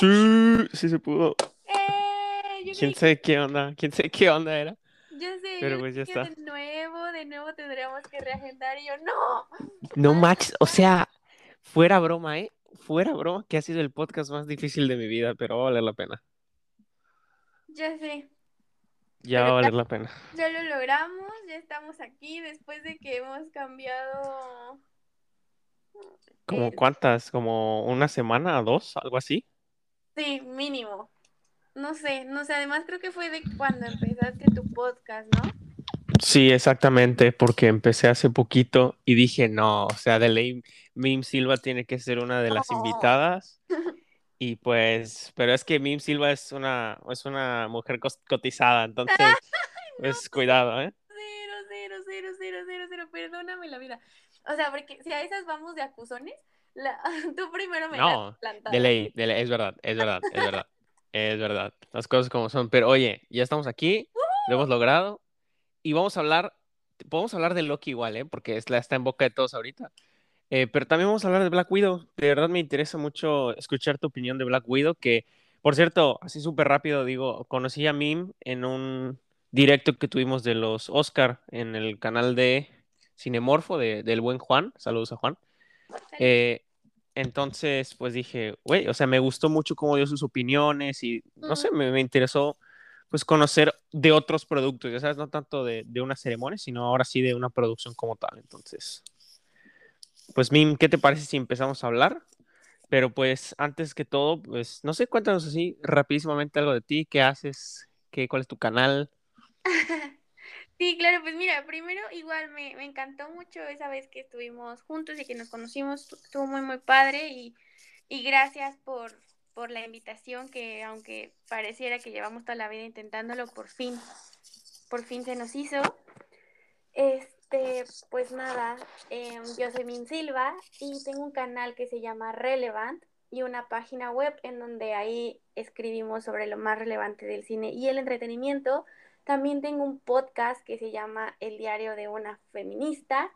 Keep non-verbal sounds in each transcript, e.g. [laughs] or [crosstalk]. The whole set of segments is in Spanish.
Sí, sí se pudo. ¡Eh! Yo ¿Quién sabe qué onda? ¿Quién sabe qué onda era? yo sé, Pero pues ya está. de nuevo, de nuevo tendríamos que reagendar y yo, no. No manches, o sea, fuera broma, ¿eh? Fuera broma, que ha sido el podcast más difícil de mi vida, pero va a valer la pena. Ya sé, Ya va a valer la pena. ya lo logramos, ya estamos aquí después de que hemos cambiado. ¿Como eh, cuántas? ¿Como una semana, dos? ¿Algo así? Sí, mínimo. No sé, no sé, además creo que fue de cuando empezaste tu podcast, ¿no? Sí, exactamente, porque empecé hace poquito y dije, no, o sea, de ley, Mim Silva tiene que ser una de las Oh. invitadas. [laughs] Y pues, pero es que Mim Silva es una, es una mujer cotizada, entonces, [laughs] pues cuidado, ¿eh? Cero, cero, cero, cero, cero, cero, perdóname la vida. O sea, porque si a esas vamos de acusones, la... [laughs] tú primero me No. De ley, de ley, es verdad, es verdad, es verdad, es verdad. Las cosas como son. Pero oye, ya estamos aquí, lo hemos logrado y vamos a hablar, podemos hablar de Loki igual, ¿eh? Porque es la, está en boca de todos ahorita. Eh, pero también vamos a hablar de Black Widow. De verdad me interesa mucho escuchar tu opinión de Black Widow, que, por cierto, así súper rápido digo, conocí a Mim en un directo que tuvimos de los Oscar en el canal de Cinemorfo de, del buen Juan. Saludos a Juan. Eh, entonces, pues dije, güey, o sea, me gustó mucho cómo dio sus opiniones y, no sé, me, me interesó pues conocer de otros productos, ya sabes, no tanto de, de una ceremonia, sino ahora sí de una producción como tal. Entonces, pues Mim, ¿qué te parece si empezamos a hablar? Pero pues antes que todo, pues no sé, cuéntanos así rapidísimamente algo de ti, qué haces, qué, cuál es tu canal. [laughs] Sí, claro, pues mira, primero igual me, me encantó mucho esa vez que estuvimos juntos y que nos conocimos, estuvo muy, muy padre y, y gracias por, por la invitación que aunque pareciera que llevamos toda la vida intentándolo, por fin, por fin se nos hizo. Este, pues nada, em, yo soy Min Silva y tengo un canal que se llama Relevant y una página web en donde ahí escribimos sobre lo más relevante del cine y el entretenimiento. También tengo un podcast que se llama El diario de una feminista.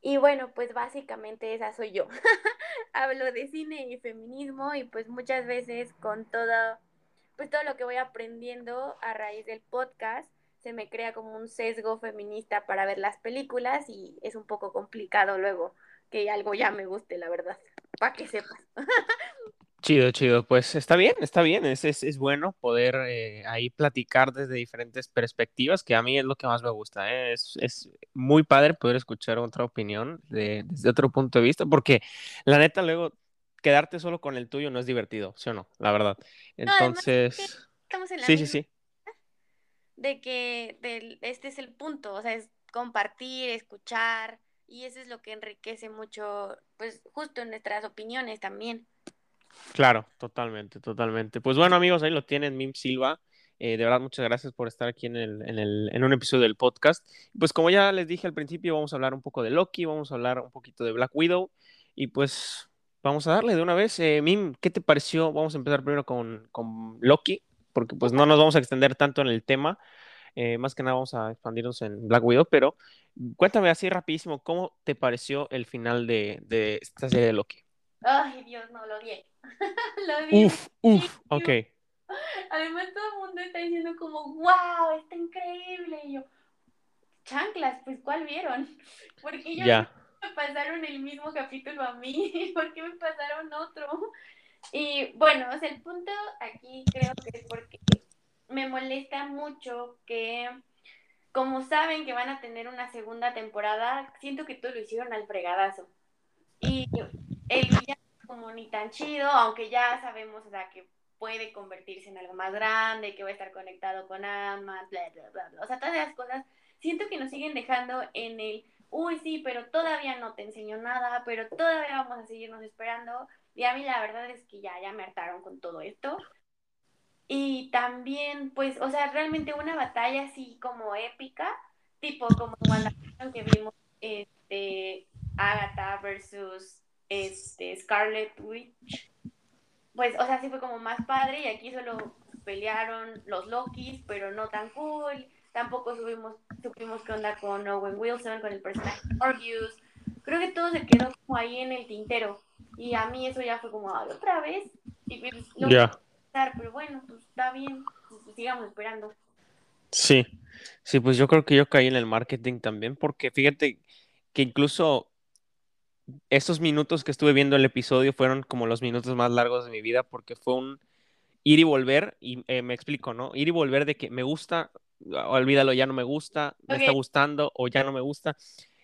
Y bueno, pues básicamente esa soy yo. [laughs] Hablo de cine y feminismo y pues muchas veces con todo, pues todo lo que voy aprendiendo a raíz del podcast, se me crea como un sesgo feminista para ver las películas y es un poco complicado luego que algo ya me guste, la verdad, para que sepas. [laughs] Chido, chido. Pues está bien, está bien. Es, es, es bueno poder eh, ahí platicar desde diferentes perspectivas, que a mí es lo que más me gusta. ¿eh? Es, es muy padre poder escuchar otra opinión de, desde otro punto de vista, porque la neta luego quedarte solo con el tuyo no es divertido, ¿sí o no? La verdad. Entonces, Estamos en la sí, sí, sí. de que del- este es el punto, o sea, es compartir, escuchar, y eso es lo que enriquece mucho, pues justo nuestras opiniones también. Claro, totalmente, totalmente. Pues bueno, amigos, ahí lo tienen, Mim Silva. Eh, de verdad, muchas gracias por estar aquí en, el, en, el, en un episodio del podcast. Pues como ya les dije al principio, vamos a hablar un poco de Loki, vamos a hablar un poquito de Black Widow y pues vamos a darle de una vez. Eh, Mim, ¿qué te pareció? Vamos a empezar primero con, con Loki, porque pues no nos vamos a extender tanto en el tema. Eh, más que nada vamos a expandirnos en Black Widow, pero cuéntame así rapidísimo, ¿cómo te pareció el final de, de esta serie de Loki? Ay, Dios, no, lo odié. [laughs] lo odié. Uf, uf, ok. Además, todo el mundo está diciendo como, wow, está increíble. Y yo, chanclas, pues, ¿cuál vieron? [laughs] Porque Ya. [laughs] me pasaron el mismo capítulo a mí, ¿por qué me pasaron otro? Y bueno, o sea, el punto aquí creo que es porque me molesta mucho que, como saben que van a tener una segunda temporada, siento que todo lo hicieron al fregadazo. Y el villano como ni tan chido, aunque ya sabemos, o sea, que puede convertirse en algo más grande, que va a estar conectado con Ant-Man, bla, bla, bla, bla. O sea, todas esas cosas, siento que nos siguen dejando en el, uy, sí, pero todavía no te enseño nada, pero todavía vamos a seguirnos esperando. Y a mí la verdad es que ya, ya me hartaron con todo esto. Y también, pues, o sea, realmente una batalla así como épica, tipo como cuando que vimos este, Agatha versus este, Scarlet Witch. Pues, o sea, sí fue como más padre y aquí solo pelearon los Lokis, pero no tan cool. Tampoco subimos, supimos qué onda con Owen Wilson, con el personaje Morbius. Creo que todo se quedó como ahí en el tintero. Y a mí eso ya fue como, "Ay, otra vez. Y pues, pero bueno, pues está bien, pues, sigamos esperando. Sí, sí, pues yo creo que yo caí en el marketing también, porque fíjate que incluso esos minutos que estuve viendo el episodio fueron como los minutos más largos de mi vida, porque fue un ir y volver, y eh, me explico, ¿no? Ir y volver de que me gusta, olvídalo, ya no me gusta, me está gustando o ya no me gusta.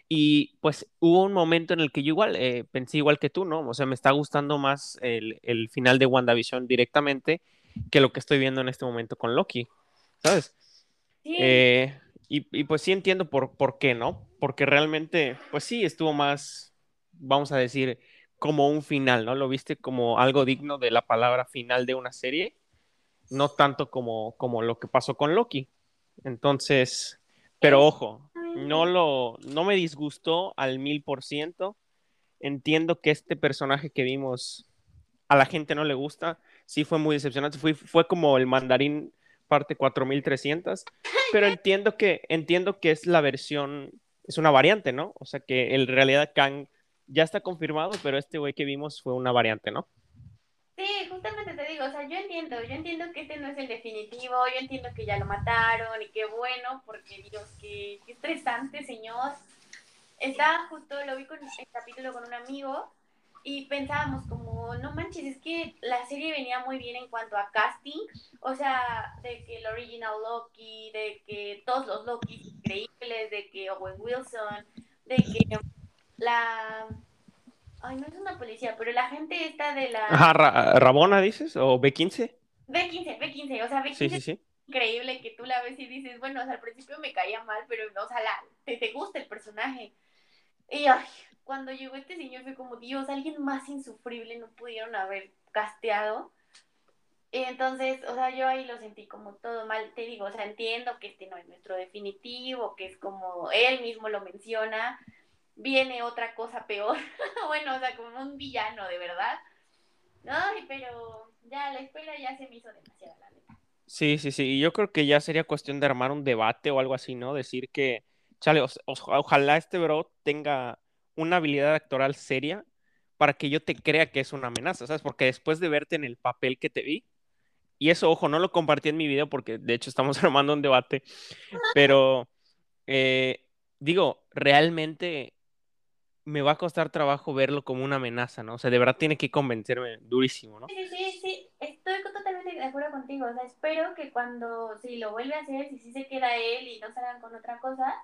Y pues hubo un momento en el que yo igual eh, pensé igual que tú, ¿no? O sea, me está gustando más el, el final de WandaVision directamente que lo que estoy viendo en este momento con Loki, ¿sabes? Sí, Eh, y, y, pues sí entiendo por, por qué, ¿no? Porque realmente, pues sí, estuvo más, vamos a decir, como un final, ¿no? Lo viste como algo digno de la palabra final de una serie, no tanto como, como lo que pasó con Loki. Entonces, pero ojo, no, lo, no me disgustó al mil por ciento. Entiendo que este personaje que vimos a la gente no le gusta, sí fue muy decepcionante, fue, fue como el mandarín parte 4300, pero entiendo que, entiendo que es la versión, es una variante, ¿no? O sea que en realidad Kang ya está confirmado, pero este güey que vimos fue una variante, ¿no? Sí, justamente te digo, o sea, yo entiendo, yo entiendo que este no es el definitivo, yo entiendo que ya lo mataron y qué bueno, porque Dios, qué, qué estresante, señor. Estaba justo, lo vi con el capítulo con un amigo y pensábamos como, no manches, es que la serie venía muy bien en cuanto a casting, o sea, de que el original Loki, de que todos los Loki increíbles, de que Owen Wilson, de que la... Ay, no es una policía, pero la gente esta de la... Ajá, Ra Rabona dices, o B15. B15, B15, o sea, B15 sí, sí, sí. es increíble que tú la ves y dices, bueno, o sea, al principio me caía mal, pero, o sea, la, te, te gusta el personaje. Y ay, cuando llegó este señor fue como, Dios, alguien más insufrible no pudieron haber casteado. Y entonces, o sea, yo ahí lo sentí como todo mal. Te digo, o sea, entiendo que este no es nuestro definitivo, que es como él mismo lo menciona. Viene otra cosa peor. [laughs] bueno, o sea, como un villano, de verdad. Ay, pero ya la espera ya se me hizo demasiado, la neta. Sí, sí, sí. Y yo creo que ya sería cuestión de armar un debate o algo así, ¿no? Decir que, chale, ojalá este bro tenga una habilidad actoral seria para que yo te crea que es una amenaza, ¿sabes? Porque después de verte en el papel que te vi, y eso, ojo, no lo compartí en mi video porque de hecho estamos [laughs] armando un debate, pero eh, digo, realmente me va a costar trabajo verlo como una amenaza, ¿no? O sea, de verdad tiene que convencerme durísimo, ¿no? Sí, sí, sí, estoy totalmente de acuerdo contigo. O sea, espero que cuando, si lo vuelve a hacer, si sí se queda él y no salgan con otra cosa,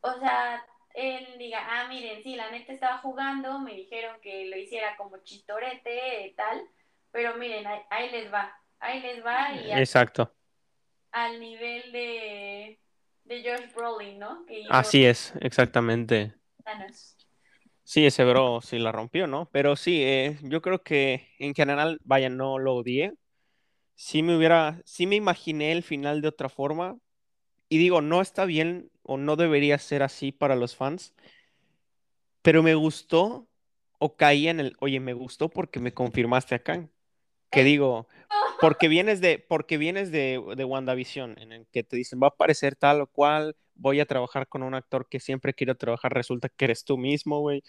o sea, él diga, ah, miren, sí, la neta estaba jugando, me dijeron que lo hiciera como chistorete, tal, pero miren, ahí, ahí les va, ahí les va y Exacto. Al, al nivel de, de George Brolin, ¿no? Que Así es, exactamente. Thanos. Sí, ese bro sí la rompió, ¿no? Pero sí, eh, yo creo que en general, vaya, no lo odié. Sí me hubiera, sí me imaginé el final de otra forma. Y digo, no está bien o no debería ser así para los fans. Pero me gustó o caí en el, oye, me gustó porque me confirmaste acá. Que digo, porque vienes de, porque vienes de, de WandaVision, en el que te dicen, va a aparecer tal o cual, voy a trabajar con un actor que siempre quiero trabajar, resulta que eres tú mismo, güey,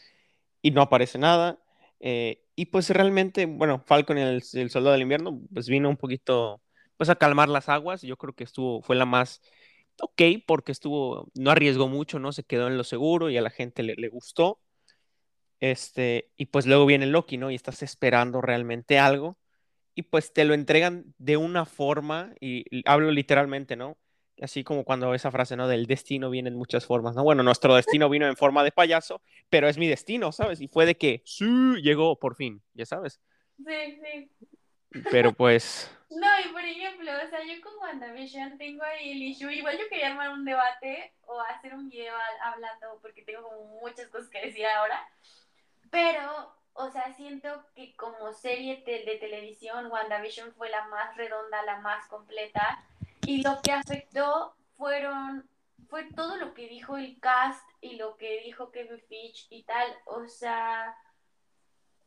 y no aparece nada. Eh, y pues realmente, bueno, Falcon el, el, Soldado del Invierno, pues vino un poquito, pues a calmar las aguas. Yo creo que estuvo, fue la más ok, porque estuvo, no arriesgó mucho, ¿no? Se quedó en lo seguro y a la gente le, le gustó. Este, y pues luego viene Loki, ¿no? Y estás esperando realmente algo y pues te lo entregan de una forma, y, hablo literalmente, ¿no? Así como cuando esa frase, ¿no? Del destino viene en muchas formas, ¿no? Bueno, nuestro destino vino en forma de payaso, pero es mi destino, ¿sabes? Y fue de que, sí, llegó por fin, ya sabes. Sí, sí. Pero [laughs] pues... No, y por ejemplo, o sea, yo con WandaVision tengo ahí el issue, igual yo quería armar un debate o hacer un video hablando, porque tengo como muchas cosas que decir ahora, pero o sea, siento que como serie de, de, televisión, WandaVision fue la más redonda, la más completa. Y lo que afectó fueron, fue todo lo que dijo el cast y lo que dijo Kevin Feige y tal. O sea,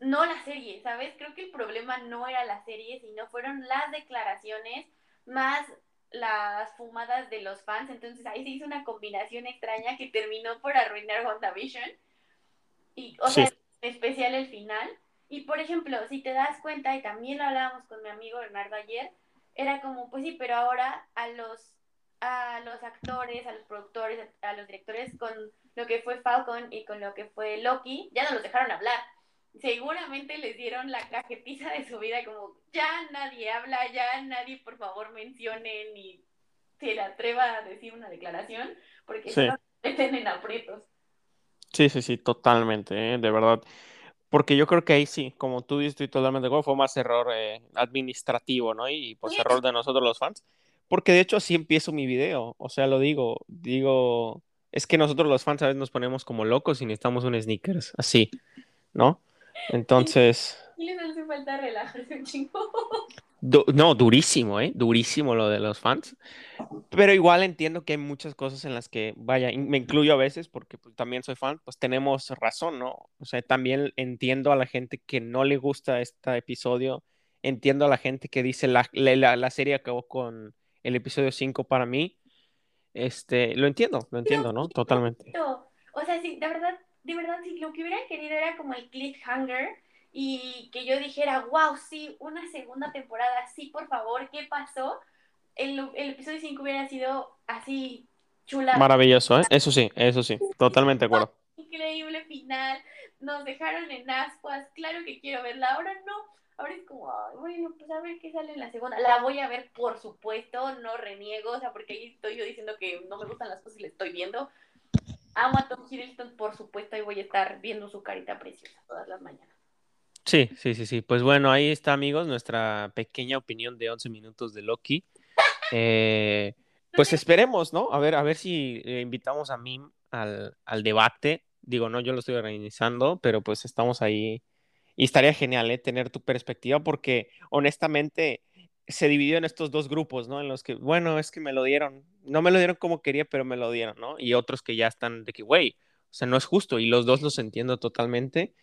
no la serie, ¿sabes? Creo que el problema no era la serie, sino fueron las declaraciones más las fumadas de los fans. Entonces ahí se hizo una combinación extraña que terminó por arruinar WandaVision. Y, o sí. sea, especial el final. Y por ejemplo, si te das cuenta, y también lo hablábamos con mi amigo Bernardo ayer, era como, pues sí, pero ahora a los, a los actores, a los productores, a los directores, con lo que fue Falcon y con lo que fue Loki, ya no los dejaron hablar. Seguramente les dieron la cajetiza de su vida, como ya nadie habla, ya nadie por favor mencione ni se le atreva a decir una declaración, porque Sí. se meten en aprietos. Sí, sí, sí, totalmente, ¿eh? de verdad. Porque yo creo que ahí sí, como tú dices, estoy totalmente de acuerdo, fue más error eh, administrativo, ¿no? Y pues error de nosotros los fans. Porque de hecho así empiezo mi video, o sea, lo digo, digo, es que nosotros los fans a veces nos ponemos como locos y necesitamos un sneakers, así, ¿no? [laughs] Entonces, Y les hace falta relajarse un chingo. [laughs] du- no, durísimo, ¿eh? Durísimo lo de los fans. Pero igual entiendo que hay muchas cosas en las que, vaya, me incluyo a veces porque pues, también soy fan, pues tenemos razón, ¿no? O sea, también entiendo a la gente que no le gusta este episodio, entiendo a la gente que dice la, la, la serie acabó con el episodio 5 para mí. Este, lo entiendo, lo entiendo, ¿no? Totalmente. O sea, sí, de verdad, de verdad, sí, lo que hubieran querido era como el cliffhanger y que yo dijera, wow, sí, una segunda temporada, sí, por favor, ¿qué pasó? El, el episodio 5 hubiera sido así chula. Maravilloso, ¿eh? Eso sí, eso sí, totalmente de acuerdo. Increíble final, nos dejaron en ascuas, claro que quiero verla, ahora no, ahora es como, ay, bueno, pues a ver qué sale en la segunda. La voy a ver, por supuesto, no reniego, o sea, porque ahí estoy yo diciendo que no me gustan las cosas y la estoy viendo. Amo a Tom Hiddleston, por supuesto, y voy a estar viendo su carita preciosa todas las mañanas. Sí, sí, sí, sí. Pues bueno, ahí está, amigos, nuestra pequeña opinión de 11 minutos de Loki. Eh, pues esperemos, ¿no? A ver, a ver si eh, invitamos a Mim al, al debate. Digo, no, yo lo estoy organizando, pero pues estamos ahí. Y estaría genial, ¿eh? Tener tu perspectiva, porque honestamente se dividió en estos dos grupos, ¿no? En los que, bueno, es que me lo dieron, no me lo dieron como quería, pero me lo dieron, ¿no? Y otros que ya están de que, güey, o sea, no es justo, y los dos los entiendo totalmente.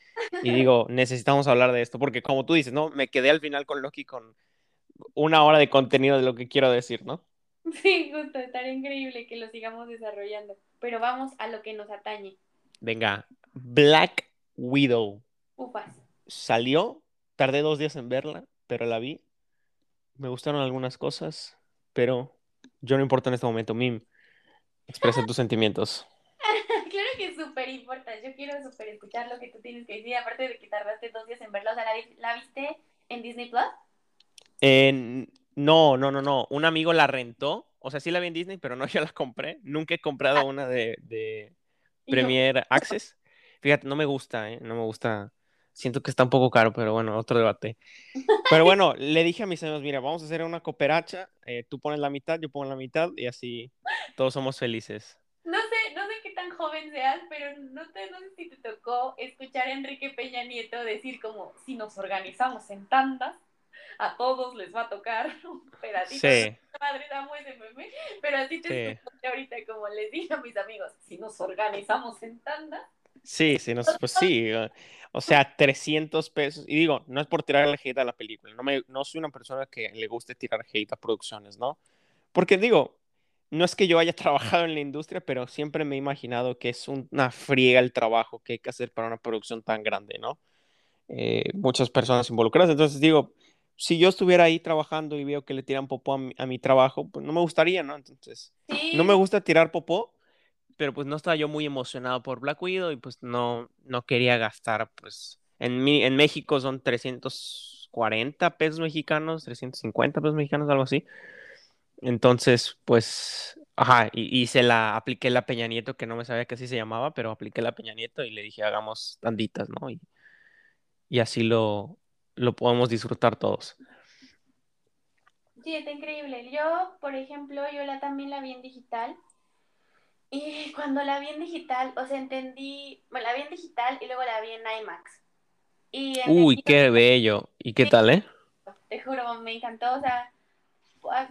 Y [laughs] digo, necesitamos hablar de esto, porque como tú dices, ¿no? Me quedé al final con Loki con una hora de contenido de lo que quiero decir, ¿no? Sí, justo, estaría increíble que lo sigamos desarrollando. Pero vamos a lo que nos atañe. Venga, Black Widow Ufas. salió, tardé dos días en verla, pero la vi. Me gustaron algunas cosas, pero yo no importa en este momento, Mim. Expresa tus [laughs] sentimientos. Súper importante. Yo quiero súper escuchar lo que tú tienes que decir, aparte de que tardaste dos días en verla. O sea, ¿la, vi- la viste en Disney Plus? Eh, no, no, no, no. Un amigo la rentó. O sea, sí la vi en Disney, pero no [laughs] yo la compré. Nunca he comprado una de, de Y yo, Premier Access. Fíjate, no me gusta, ¿eh? No me gusta. Siento que está un poco caro, pero bueno, otro debate. [laughs] Pero bueno, le dije a mis amigos, mira, vamos a hacer una cooperacha. eh, tú pones la mitad, yo pongo la mitad y así todos somos felices. No sé, no sé qué tan joven seas, pero no, te, no sé si te tocó escuchar a Enrique Peña Nieto decir como, si nos organizamos en tandas, a todos les va a tocar [laughs] un pedacito. Sí, Madre, amo ese meme, pero así te Sí. ahorita como les dije a mis amigos, si nos organizamos en tandas, sí, sí, nos- pues sí. O sea, 300 pesos. Y digo, no es por tirar hate a la película. No, me, no soy una persona que le guste tirar hate a producciones, ¿no? Porque digo, no es que yo haya [laughs] trabajado en la industria, pero siempre me he imaginado que es una friega el trabajo que hay que hacer para una producción tan grande, ¿no? Eh, muchas personas involucradas. Entonces digo, si yo estuviera ahí trabajando y veo que le tiran popó a mi, a mi trabajo, pues no me gustaría, ¿no? Entonces, sí, no me gusta tirar popó, pero pues no estaba yo muy emocionado por Black Widow y pues no, no quería gastar, pues en, mi, en México son 340 pesos mexicanos, 350 pesos mexicanos, algo así. Entonces, pues, ajá, y, y se la apliqué la Peña Nieto, que no me sabía que así se llamaba, pero apliqué la Peña Nieto y le dije, hagamos tanditas, ¿no? Y, y así lo, lo podemos disfrutar todos. Sí, está increíble. Yo, por ejemplo, yo la también la vi en digital. Y cuando la vi en digital, o sea, entendí, bueno, la vi en digital y luego la vi en IMAX. Y Uy, qué bello. ¿Y qué tal, eh? te juro, me encantó. O sea,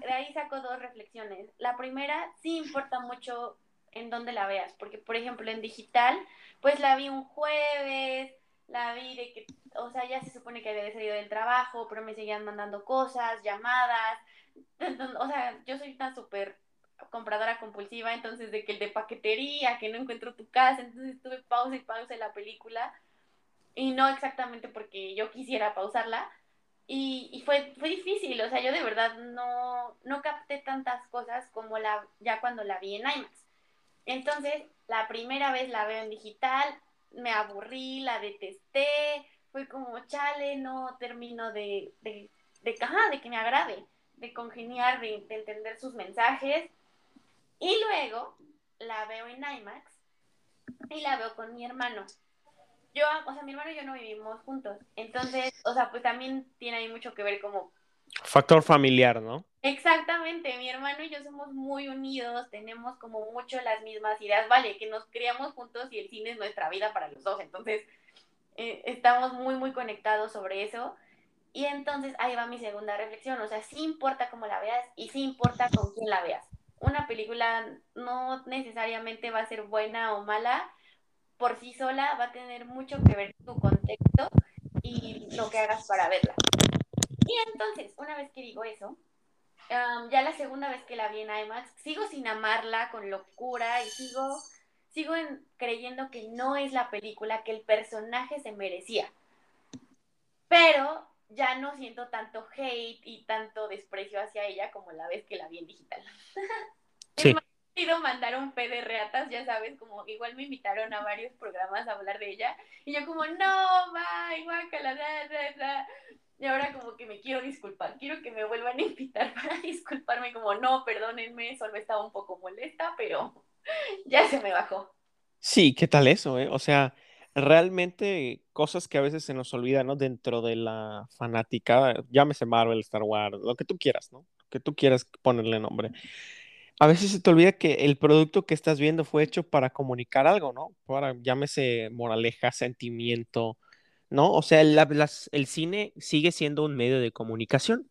de ahí saco dos reflexiones. La primera, sí importa mucho en dónde la veas, porque, por ejemplo, en digital, pues la vi un jueves, la vi de que, o sea, ya se supone que había salido del trabajo, pero me seguían mandando cosas, llamadas. [laughs] O sea, yo soy una súper compradora compulsiva, entonces de que el de paquetería, que no encuentro tu casa, entonces tuve pausa y pausa en la película. y no exactamente porque yo quisiera pausarla. Y, fue, fue difícil, o sea, yo de verdad no, no capté tantas cosas como la, ya cuando la vi en IMAX. Entonces, la primera vez la veo en digital, me aburrí, la detesté, fue como, chale, no termino de, de, de, ajá, de que me agrade, de congeniar, de entender sus mensajes. Y luego la veo en IMAX y la veo con mi hermano. Yo, o sea, mi hermano y yo no vivimos juntos. Entonces, o sea, pues también tiene ahí mucho que ver como... Factor familiar, ¿no? Exactamente, mi hermano y yo somos muy unidos, tenemos como mucho las mismas ideas, vale, que nos criamos juntos y el cine es nuestra vida para los dos, entonces eh, estamos muy, muy conectados sobre eso. Y entonces ahí va mi segunda reflexión, o sea, sí importa cómo la veas y sí importa con quién la veas. Una película no necesariamente va a ser buena o mala, por sí sola va a tener mucho que ver tu contexto y lo que hagas para verla. Y entonces, una vez que digo eso, um, ya la segunda vez que la vi en IMAX, sigo sin amarla con locura y sigo, sigo en, creyendo que no es la película que el personaje se merecía. Pero ya no siento tanto hate y tanto desprecio hacia ella como la vez que la vi en digital. [laughs] Sí. Ido mandar un P de reatas, ya sabes, como igual me invitaron a varios programas a hablar de ella. Y yo como, no, bye, guácala, da, da, da. Y ahora como que me quiero disculpar, quiero que me vuelvan a invitar [laughs] para disculparme, como, no, perdónenme, solo estaba un poco molesta, pero [laughs] ya se me bajó. Sí, ¿qué tal eso, eh? O sea, realmente cosas que a veces se nos olvidan, ¿no? Dentro de la fanática, llámese Marvel, Star Wars, lo que tú quieras, ¿no? Que tú quieras ponerle nombre. A veces se te olvida que el producto que estás viendo fue hecho para comunicar algo, ¿no? Para, llámese moraleja, sentimiento, ¿no? O sea, la- las- el cine sigue siendo un medio de comunicación.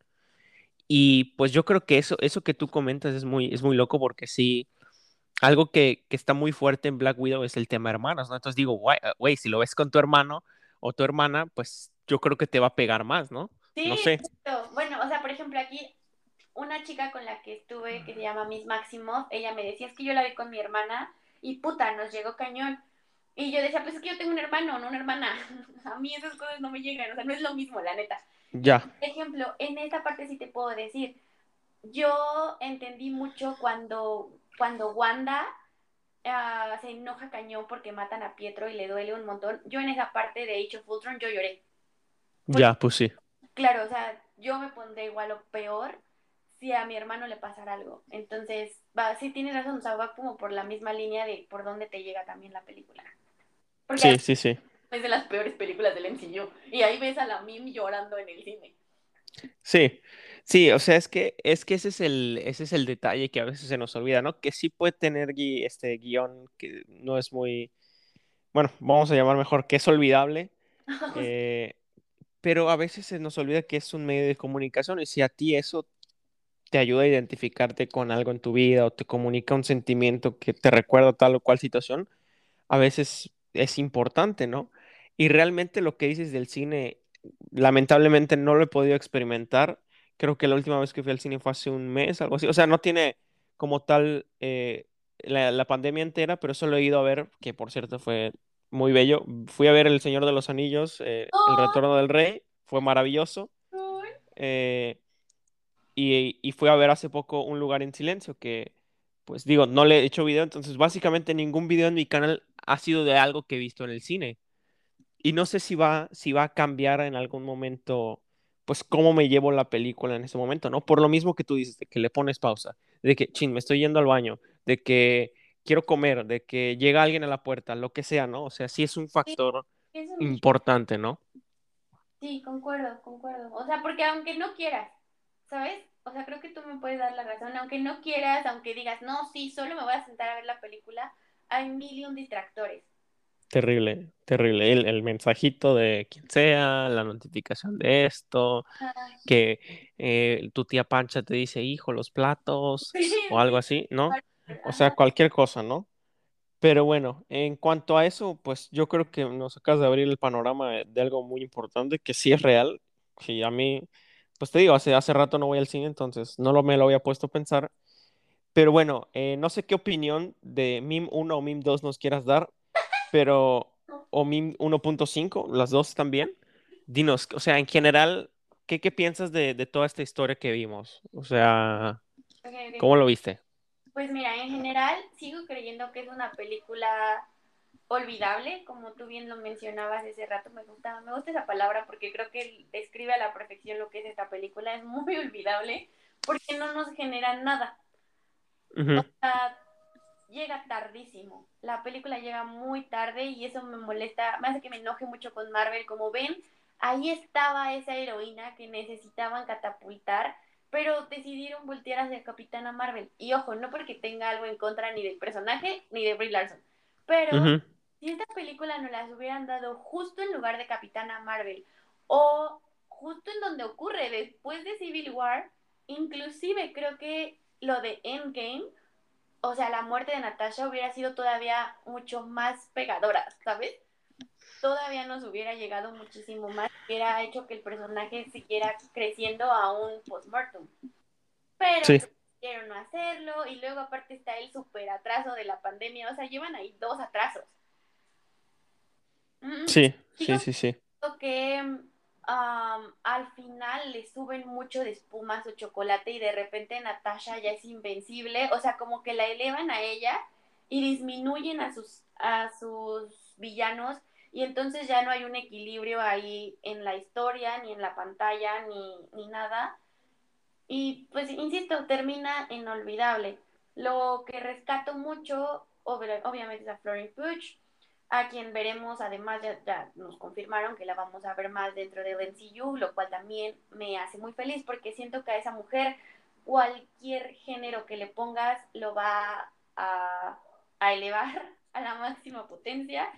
Y pues yo creo que eso, eso que tú comentas es muy, es muy loco porque sí, algo que, que está muy fuerte en Black Widow es el tema hermanos, ¿no? Entonces digo, güey, si lo ves con tu hermano o tu hermana, pues yo creo que te va a pegar más, ¿no? No Sí, sé. exacto. Bueno, o sea, por ejemplo, aquí una chica con la que estuve, que se llama Miss Maximoff, ella me decía, es que yo la vi con mi hermana y puta, nos llegó cañón. Y yo decía, pues es que yo tengo un hermano, no una hermana. [laughs] A mí esas cosas no me llegan, o sea, no es lo mismo, la neta. Ya, Por ejemplo, en esta parte sí te puedo decir, yo entendí mucho cuando, cuando Wanda ah, se enoja cañón porque matan a Pietro y le duele un montón. Yo en esa parte de Age of Ultron yo lloré. ya, pues sí. Claro, o sea, yo me pondré igual o peor si a mi hermano le pasara algo. Entonces, va, sí tienes razón, o sea, va como por la misma línea de por dónde te llega también la película. Porque Sí, sí, sí. es de las peores películas del MCU. Y ahí ves a la Mim llorando en el cine. Sí, sí, o sea, es que, es que ese es el, ese es el detalle que a veces se nos olvida, ¿no? Que sí puede tener gui- este guion que no es muy, bueno, vamos a llamar mejor que es olvidable, [laughs] eh, pero a veces se nos olvida que es un medio de comunicación y si a ti eso te ayuda a identificarte con algo en tu vida o te comunica un sentimiento que te recuerda tal o cual situación, a veces es importante, ¿no? Y realmente lo que dices del cine, lamentablemente no lo he podido experimentar. Creo que la última vez que fui al cine fue hace un mes, algo así. O sea, no tiene como tal eh, la, la pandemia entera, pero solo he ido a ver, que por cierto fue muy bello. Fui a ver El Señor de los Anillos, eh, El Retorno del Rey, fue maravilloso. Eh, y, y fui a ver hace poco Un Lugar en Silencio, que pues digo, no le he hecho video, entonces básicamente ningún video en mi canal ha sido de algo que he visto en el cine. Y no sé si va, si va a cambiar en algún momento, pues cómo me llevo la película en ese momento, ¿no? Por lo mismo que tú dices, de que le pones pausa, de que, chin, me estoy yendo al baño, de que quiero comer, de que llega alguien a la puerta, lo que sea, ¿no? O sea, sí es un factor Eso importante, ¿no? Sí, concuerdo, concuerdo. O sea, porque aunque no quieras, ¿sabes? O sea, creo que tú me puedes dar la razón. Aunque no quieras, aunque digas, no, sí, solo me voy a sentar a ver la película, hay mil y un distractores. Terrible, terrible. El, el mensajito de quien sea, la notificación de esto, que eh, tu tía Pancha te dice, hijo, los platos, [laughs] o algo sí, así, ¿no? O sea, cualquier cosa, ¿no? Pero bueno, en cuanto a eso, pues yo creo que nos acabas de abrir el panorama de, de algo muy importante, que sí es real, que a mí, pues te digo, hace, hace rato no voy al cine, entonces no lo, me lo había puesto a pensar. Pero bueno, eh, no sé qué opinión de MIM 1 o MIM 2 nos quieras dar, pero Omim 1.5, las dos también. Dinos, o sea, en general, ¿qué, qué piensas de, de toda esta historia que vimos? O sea, Ok, ok. ¿cómo lo viste? Pues mira, en general sigo creyendo que es una película olvidable, como tú bien lo mencionabas hace rato, me gusta, me gusta esa palabra porque creo que describe a la perfección lo que es esta película, es muy [laughs] olvidable porque no nos genera nada. Ujú, O sea, llega tardísimo. La película llega muy tarde y eso me molesta, me hace que me enoje mucho con Marvel. Como ven, ahí estaba esa heroína que necesitaban catapultar, pero decidieron voltear hacia Capitana Marvel. Y ojo, no porque tenga algo en contra ni del personaje ni de Brie Larson, pero si esta película nos las hubieran dado justo en lugar de Capitana Marvel o justo en donde ocurre después de Civil War, inclusive creo que lo de Endgame o sea, la muerte de Natasha hubiera sido todavía mucho más pegadora, ¿sabes? Todavía nos hubiera llegado muchísimo más, hubiera hecho que el personaje siguiera creciendo a un postmortem. Pero Sí, quisieron no hacerlo y luego aparte está el super atraso de la pandemia, o sea, llevan ahí dos atrasos. Sí, sí, sí, sí. que um, al final le suben mucho de espuma su chocolate y de repente Natasha ya es invencible, o sea, como que la elevan a ella y disminuyen a sus, a sus villanos y entonces ya no hay un equilibrio ahí en la historia, ni en la pantalla, ni, ni nada. Y pues, insisto, termina inolvidable. Lo que rescato mucho, ob- obviamente, es a Florence Pugh, a quien veremos, además, ya, nos confirmaron que la vamos a ver más dentro del MCU, lo cual también me hace muy feliz porque siento que a esa mujer cualquier género que le pongas lo va a, a elevar [laughs] a la máxima potencia,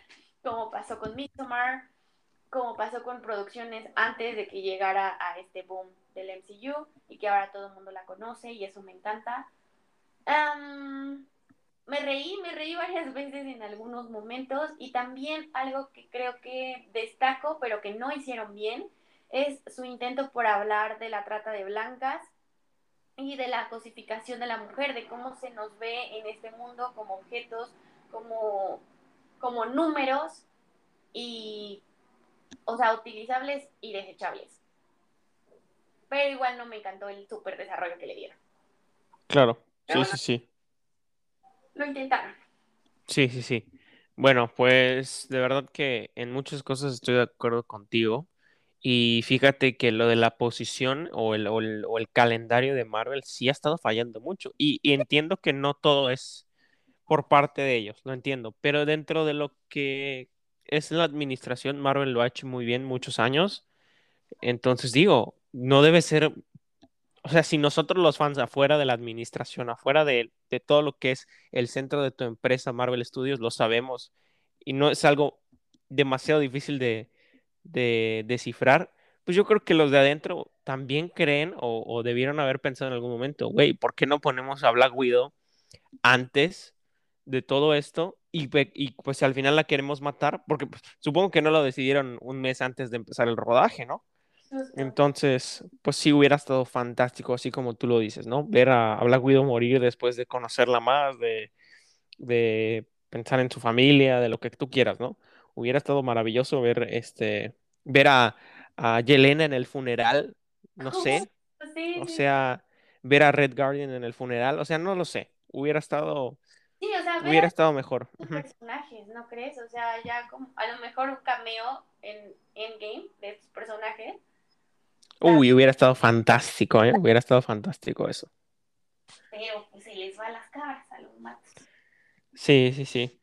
como pasó con Midsommar, como pasó con producciones antes de que llegara a este boom del MCU y que ahora todo el mundo la conoce y eso me encanta. Um, me reí, me reí varias [laughs] veces en algunos momentos y también algo que creo que destaco pero que no hicieron bien es su intento por hablar de la trata de blancas y de la cosificación de la mujer, de cómo se nos ve en este mundo como objetos, como, como números y o sea, utilizables y desechables. Pero igual no me encantó el súper desarrollo que le dieron. Claro, sí, bueno, sí, sí. Lo intentaron. Sí, sí, sí. Bueno, pues de verdad que en muchas cosas estoy de acuerdo contigo. Y fíjate que lo de la posición o el, o el, o el calendario de Marvel sí ha estado fallando mucho. Y, y entiendo que no todo es por parte de ellos, lo entiendo. Pero dentro de lo que es la administración, Marvel lo ha hecho muy bien muchos años. Entonces digo, no debe ser o sea, si nosotros los fans afuera de la administración, afuera de, todo lo que es el centro de tu empresa, Marvel Studios, lo sabemos y no es algo demasiado difícil de, de descifrar, pues yo creo que los de adentro también creen o, debieron haber pensado en algún momento, güey, ¿por qué no ponemos a Black Widow antes de todo esto? Y, y pues al final la queremos matar, porque pues, supongo que no lo decidieron un mes antes de empezar el rodaje, ¿no? Entonces, pues sí hubiera estado fantástico, así como tú lo dices, ¿no? Ver a, a Black Widow morir después de conocerla más, de, de pensar en su familia, de lo que tú quieras, ¿no? Hubiera estado maravilloso ver este, ver a, a Yelena en el funeral, no sé, [laughs] Sí, o sea, ver a Red Guardian en el funeral, o sea, no lo sé, hubiera estado, sí, o sea, hubiera estado mejor. personajes, ¿no crees? O sea, ya como a lo mejor un cameo en Endgame de estos personajes. Uy, hubiera estado fantástico, ¿eh? Hubiera estado fantástico eso. Pero pues se les va las cabras a los matos. Sí, sí, sí.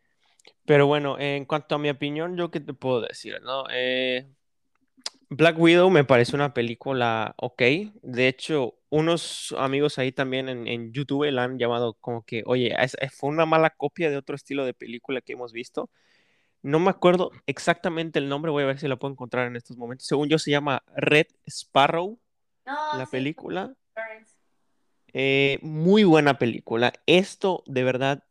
Pero bueno, en cuanto a mi opinión, ¿yo qué te puedo decir, no? Eh, Black Widow me parece una película ok. De hecho, unos amigos ahí también en, en YouTube la han llamado como que, oye, es- fue una mala copia de otro estilo de película que hemos visto. No me acuerdo exactamente el nombre, voy a ver si la puedo encontrar en estos momentos. Según yo, se llama Red Sparrow, No, la sí, película. Eh, muy buena película. Esto, de verdad,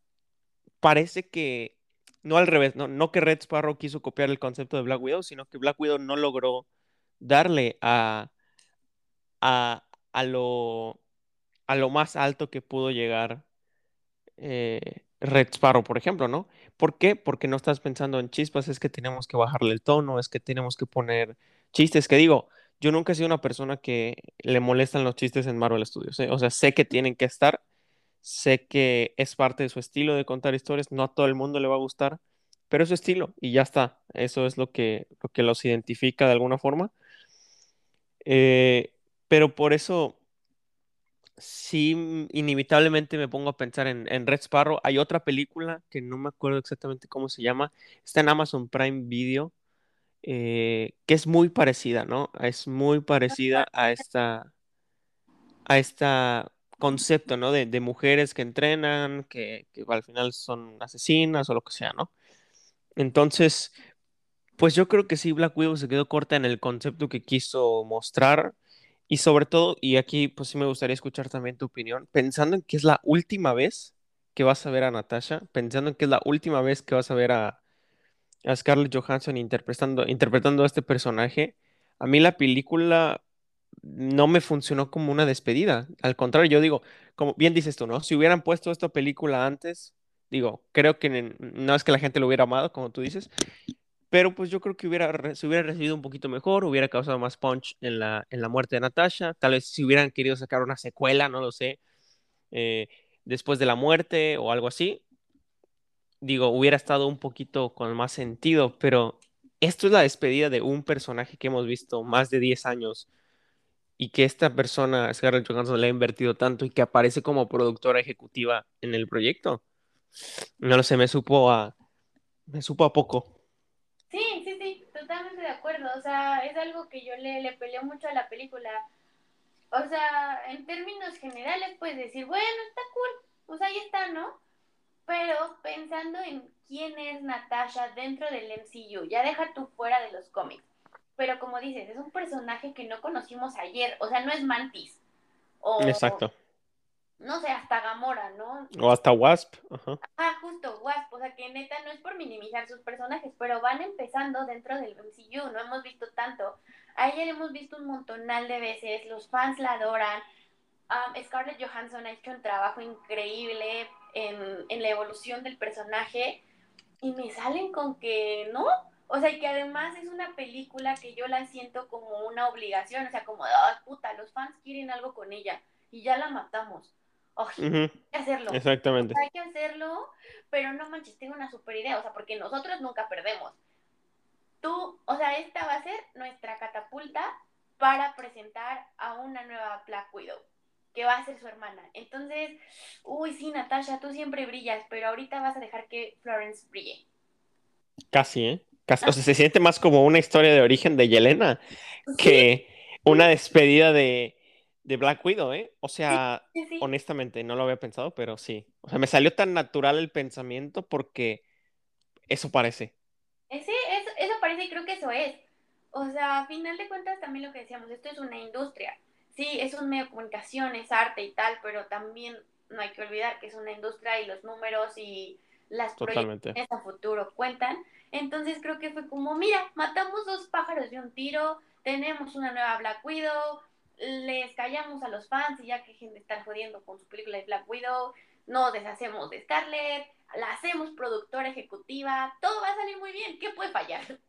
parece que, no al revés, no, no que Red Sparrow quiso copiar el concepto de Black Widow, sino que Black Widow no logró darle a, a, a lo, a lo más alto que pudo llegar eh, Red Sparrow, por ejemplo, ¿no? ¿Por qué? Porque no estás pensando en chispas, es que tenemos que bajarle el tono, es que tenemos que poner chistes, que digo, yo nunca he sido una persona que le molestan los chistes en Marvel Studios, ¿eh? O sea, sé que tienen que estar, sé que es parte de su estilo de contar historias, no a todo el mundo le va a gustar, pero es su estilo y ya está, eso es lo que, lo que los identifica de alguna forma. Eh, pero por eso sí, mm, inevitablemente me pongo a pensar en, Red Sparrow. Hay otra película que no me acuerdo exactamente cómo se llama, está en Amazon Prime Video, eh, que es muy parecida, ¿no? Es muy parecida a esta, a esta concepto, ¿no? De, de mujeres que entrenan, que, que al final son asesinas o lo que sea, ¿no? Entonces, pues yo creo que sí, Black Widow se quedó corta en el concepto que quiso mostrar y sobre todo, y aquí pues sí me gustaría escuchar también tu opinión, pensando en que es la última vez que vas a ver a Natasha, pensando en que es la última vez que vas a ver a, Scarlett Johansson interpretando, interpretando a este personaje, a mí la película no me funcionó como una despedida. Al contrario, yo digo, como bien dices tú, ¿no? Si hubieran puesto esta película antes, digo, creo que no es que la gente lo hubiera amado, como tú dices, pero pues yo creo que hubiera, se hubiera recibido un poquito mejor, hubiera causado más punch en la, en la muerte de Natasha. Tal vez si hubieran querido sacar una secuela, no lo sé, eh, después de la muerte o algo así, digo, hubiera estado un poquito con más sentido, pero esto es la despedida de un personaje que hemos visto más de 10 años y que esta persona, Scarlett Johansson, le ha invertido tanto y que aparece como productora ejecutiva en el proyecto. No lo sé, me supo a, me supo a poco. Sí, sí, sí, totalmente de acuerdo. O sea, es algo que yo le, le peleo mucho a la película. O sea, en términos generales puedes decir, bueno, está cool, pues ahí está, ¿no? Pero pensando en quién es Natasha dentro del MCU, ya deja tú fuera de los cómics. Pero como dices, es un personaje que no conocimos ayer, o sea, no es Mantis, o Exacto. No sé, hasta Gamora, ¿no? O hasta Wasp. Ajá. Ah, justo, Wasp, o sea que neta no es por minimizar sus personajes, pero van empezando dentro del MCU, no hemos visto tanto. A ella le hemos visto un montonal de veces, los fans la adoran. Um, Scarlett Johansson ha hecho un trabajo increíble en, en la evolución del personaje y me salen con que no. O sea, y que además es una película que yo la siento como una obligación, o sea, como, ay, puta, los fans quieren algo con ella y ya la matamos. Ujú, hay que hacerlo Exactamente. hay que hacerlo, pero no manches, tengo una super idea, o sea, porque nosotros nunca perdemos. Tú, o sea, esta va a ser nuestra catapulta para presentar a una nueva Black Widow, que va a ser su hermana. Entonces, uy, sí, Natasha, tú siempre brillas, pero ahorita vas a dejar que Florence brille. Casi, ¿eh? Casi. O sea, se siente más como una historia de origen de Yelena Sí, que una despedida de, de Black Widow, ¿eh? O sea, sí, sí. honestamente, no lo había pensado, pero sí. O sea, me salió tan natural el pensamiento porque eso parece. Eh, Sí, eso, eso parece y creo que eso es. O sea, a final de cuentas también lo que decíamos, esto es una industria. Sí, es un medio de comunicación, es arte y tal, pero también no hay que olvidar que es una industria y los números y las Totalmente. proyecciones a futuro cuentan. Entonces creo que fue como, mira, matamos dos pájaros de un tiro, tenemos una nueva Black Widow, les callamos a los fans y ya que gente está jodiendo con su película de Black Widow, nos deshacemos de Scarlett, la hacemos productora ejecutiva, todo va a salir muy bien, ¿qué puede fallar?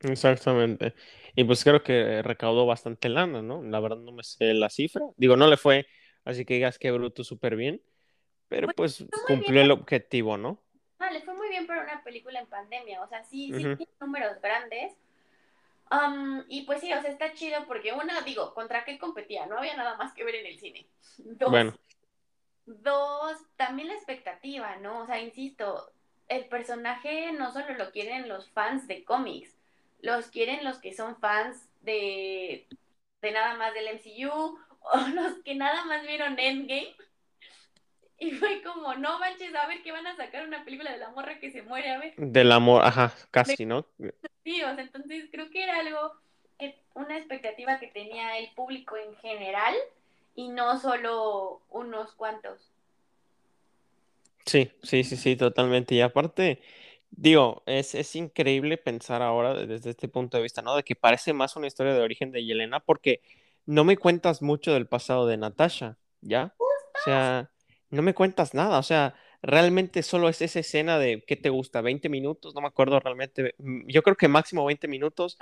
Exactamente. Y pues creo que recaudó bastante lana, ¿no? La verdad no me sé la cifra. Digo, no le fue, así que digas que bruto súper bien, pero Pues pues bien, cumplió el objetivo, ¿no? ah, le fue muy bien para una película en pandemia, o sea, sí, sí Ujú. tiene números grandes. Um, y pues sí, o sea, está chido porque una, digo, ¿contra qué competía? No había nada más que ver en el cine. [laughs] Dos, Bueno, dos, también la expectativa, ¿no? O sea, insisto, el personaje no solo lo quieren los fans de cómics, los quieren los que son fans de, de nada más del MCU [laughs] o los que nada más vieron Endgame. Y fue como, no manches, a ver que van a sacar una película de la morra que se muere, a ver. del amor, ajá, casi, ¿no? Sí, o sea, entonces creo que era algo que, una expectativa que tenía el público en general y no solo unos cuantos. Sí, sí, sí, sí, totalmente. Y aparte, digo, es, es increíble pensar ahora de- desde este punto de vista, ¿no? De que parece más una historia de origen de Yelena, porque no me cuentas mucho del pasado de Natasha, ¿ya? O sea, no me cuentas nada. O sea, realmente solo es esa escena de, ¿qué te gusta? ¿20 minutos? No me acuerdo realmente. Mm, yo creo que máximo 20 minutos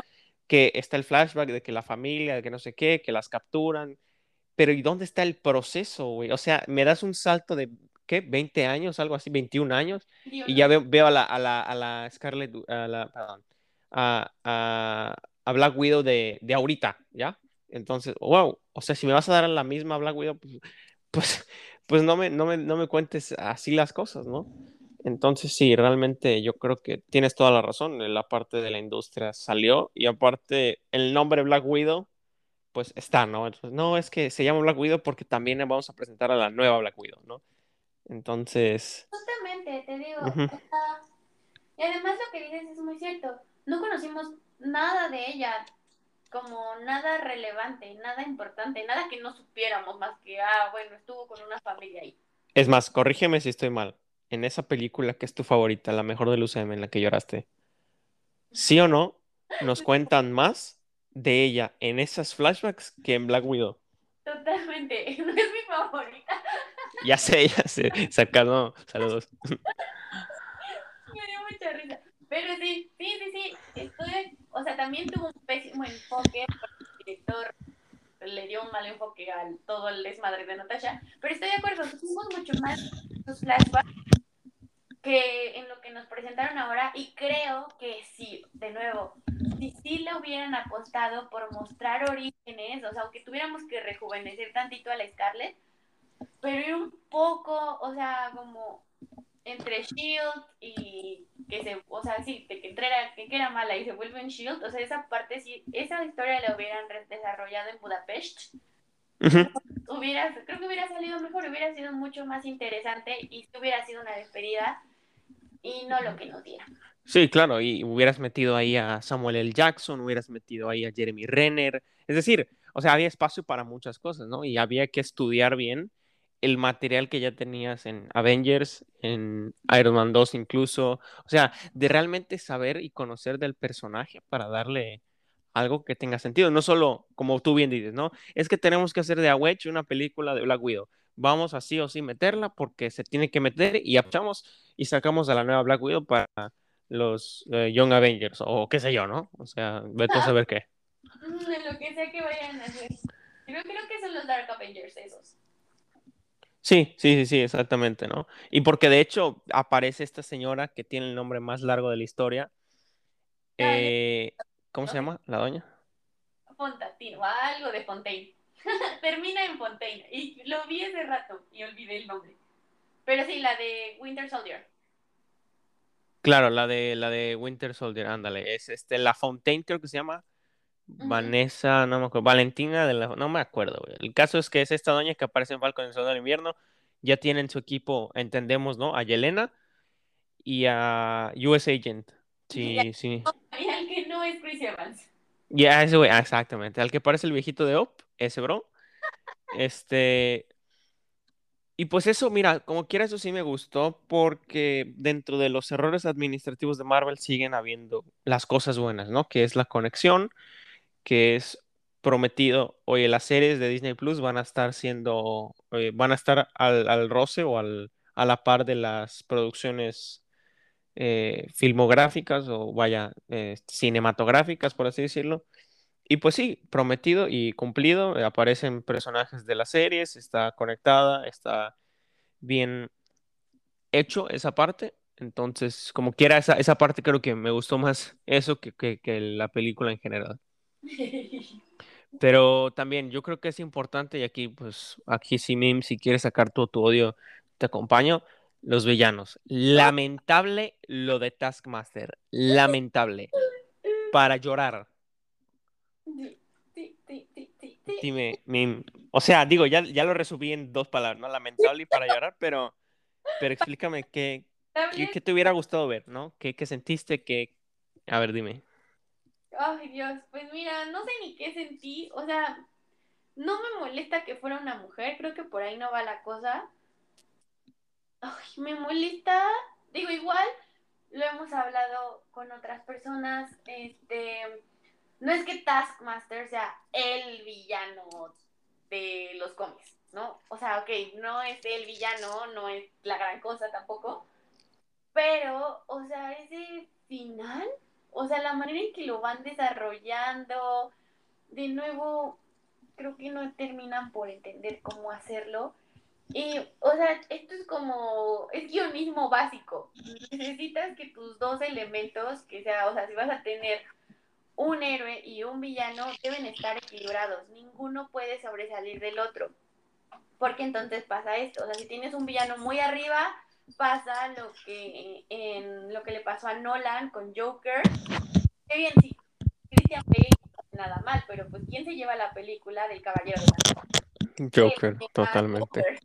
que está el flashback de que la familia, de que no sé qué, que las capturan. Pero ¿y dónde está el proceso, güey? O sea, me das un salto de, ¿qué? 20 años, algo así, 21 años. Y ya veo, veo a, la, a, la, a la Scarlett, a la, perdón, a, a, a Black Widow de, de ahorita, ¿ya? Entonces, wow, o sea, si me vas a dar a la misma Black Widow, pues, [laughs] pues, pues no, me, no, me, no me cuentes así las cosas, ¿no? Entonces, sí, realmente yo creo que tienes toda la razón. La parte de la industria salió y aparte el nombre Black Widow, pues está, ¿no? Entonces, no, es que se llama Black Widow porque también vamos a presentar a la nueva Black Widow, ¿no? Entonces... Justamente, te digo. y además lo que dices es muy cierto. No conocimos nada de ella como nada relevante, nada importante, nada que no supiéramos más que, ah, bueno, estuvo con una familia ahí. Es más, corrígeme si estoy mal. En esa película que es tu favorita, la mejor de UCM en la que lloraste, ¿sí o no nos [laughs] cuentan más de ella en esas flashbacks que en Black Widow? Totalmente, [laughs] no es mi favorita. Ya sé, ya sé, sacado, saludos. [laughs] Me dio mucha risa. Pero sí, sí, sí, sí, estoy, o sea, también tuvo un pésimo enfoque, porque el director le dio un mal enfoque al todo el desmadre de Natasha, pero estoy de acuerdo, tuvimos mucho más sus flashbacks que en lo que nos presentaron ahora y creo que sí, de nuevo, si sí le hubieran apostado por mostrar orígenes, o sea, aunque tuviéramos que rejuvenecer tantito a la Scarlett, pero ir un poco, o sea, como entre Shield y que se, o sea, sí, de que entrara, que era mala y se vuelve en Shield, o sea, esa parte sí, esa historia la hubieran desarrollado en Budapest. Hubiera, creo que hubiera salido mejor, hubiera sido mucho más interesante y hubiera sido una despedida y no lo que nos diera. Sí, claro, y hubieras metido ahí a Samuel L. Jackson, hubieras metido ahí a Jeremy Renner, es decir, o sea, había espacio para muchas cosas, ¿no? Y había que estudiar bien el material que ya tenías en Avengers, en Iron Man 2 incluso, o sea, de realmente saber y conocer del personaje para darle algo que tenga sentido, no solo como tú bien dices, ¿no? Es que tenemos que hacer de A Wedge una película de Black Widow. Vamos así o sí meterla porque se tiene que meter y apachamos y sacamos a la nueva Black Widow para los eh, Young Avengers o qué sé yo, ¿no? O sea, vete a saber qué. [laughs] Lo que sea que vayan a hacer. Yo creo que son los Dark Avengers esos. Sí, sí, sí, sí, exactamente, ¿no? Y porque de hecho aparece esta señora que tiene el nombre más largo de la historia. Eh, ¿Cómo se llama la doña? Fontatino, algo de Fontaine. [laughs] Termina en Fontaine. Y lo vi hace rato y olvidé el nombre. Pero sí, la de Winter Soldier. Claro, la de la de Winter Soldier, ándale. Es este, la Fontaine creo que se llama. Vanessa, no me acuerdo, Valentina de la, no me acuerdo, El caso es que es esta doña que aparece en Falcon en el del Invierno, ya tienen su equipo, entendemos, ¿no? A Yelena y a US Agent. Sí, sí. [laughs] Y al que no es Chris Evans. Ya, ese güey, ah, exactamente. Al que parece el viejito de Op, ese bro. Este. Y pues eso, mira, como quiera, eso sí me gustó porque dentro de los errores administrativos de Marvel siguen habiendo las cosas buenas, ¿no? Que es la conexión, que es prometido, oye, las series de Disney Plus van a estar siendo, van a estar al, roce o al, a la par de las producciones eh, filmográficas o vaya, eh, cinematográficas, por así decirlo. Y pues sí, prometido y cumplido, eh, aparecen personajes de las series, está conectada, está bien hecho esa parte. Entonces, como quiera, esa, esa parte creo que me gustó más eso que, que la película en general. [laughs] Pero también yo creo que es importante, y aquí, pues, aquí sí, Mim, si quieres sacar todo tu odio, te acompaño. Los villanos. Lamentable lo de Taskmaster. Lamentable. Para llorar. Dime, Mim. O sea, digo, ya, ya lo resumí en dos palabras, ¿no? Lamentable y para llorar, pero, pero explícame qué, qué, te hubiera gustado ver, ¿no? ¿Qué, qué sentiste? que A ver, dime. Ay, Dios, pues mira, no sé ni qué sentí, o sea, no me molesta que fuera una mujer, creo que por ahí no va la cosa. Ay, me molesta, digo, igual lo hemos hablado con otras personas, este, no es que Taskmaster sea el villano de los cómics, ¿no? O sea, ok, no es el villano, no es la gran cosa tampoco, pero, o sea, ese final, o sea, la manera en que lo van desarrollando, de nuevo, creo que no terminan por entender cómo hacerlo. Y, o sea, esto es como, es guionismo básico. Necesitas que tus dos elementos, que sea, o sea, si vas a tener un héroe y un villano, deben estar equilibrados. Ninguno puede sobresalir del otro. Porque entonces pasa esto. O sea, si tienes un villano muy arriba, pasa lo que en lo que le pasó a Nolan con Joker. Qué bien, sí, Christian Bale nada mal, pero pues ¿quién se lleva la película del Caballero de la Noche? Joker, totalmente. Joker.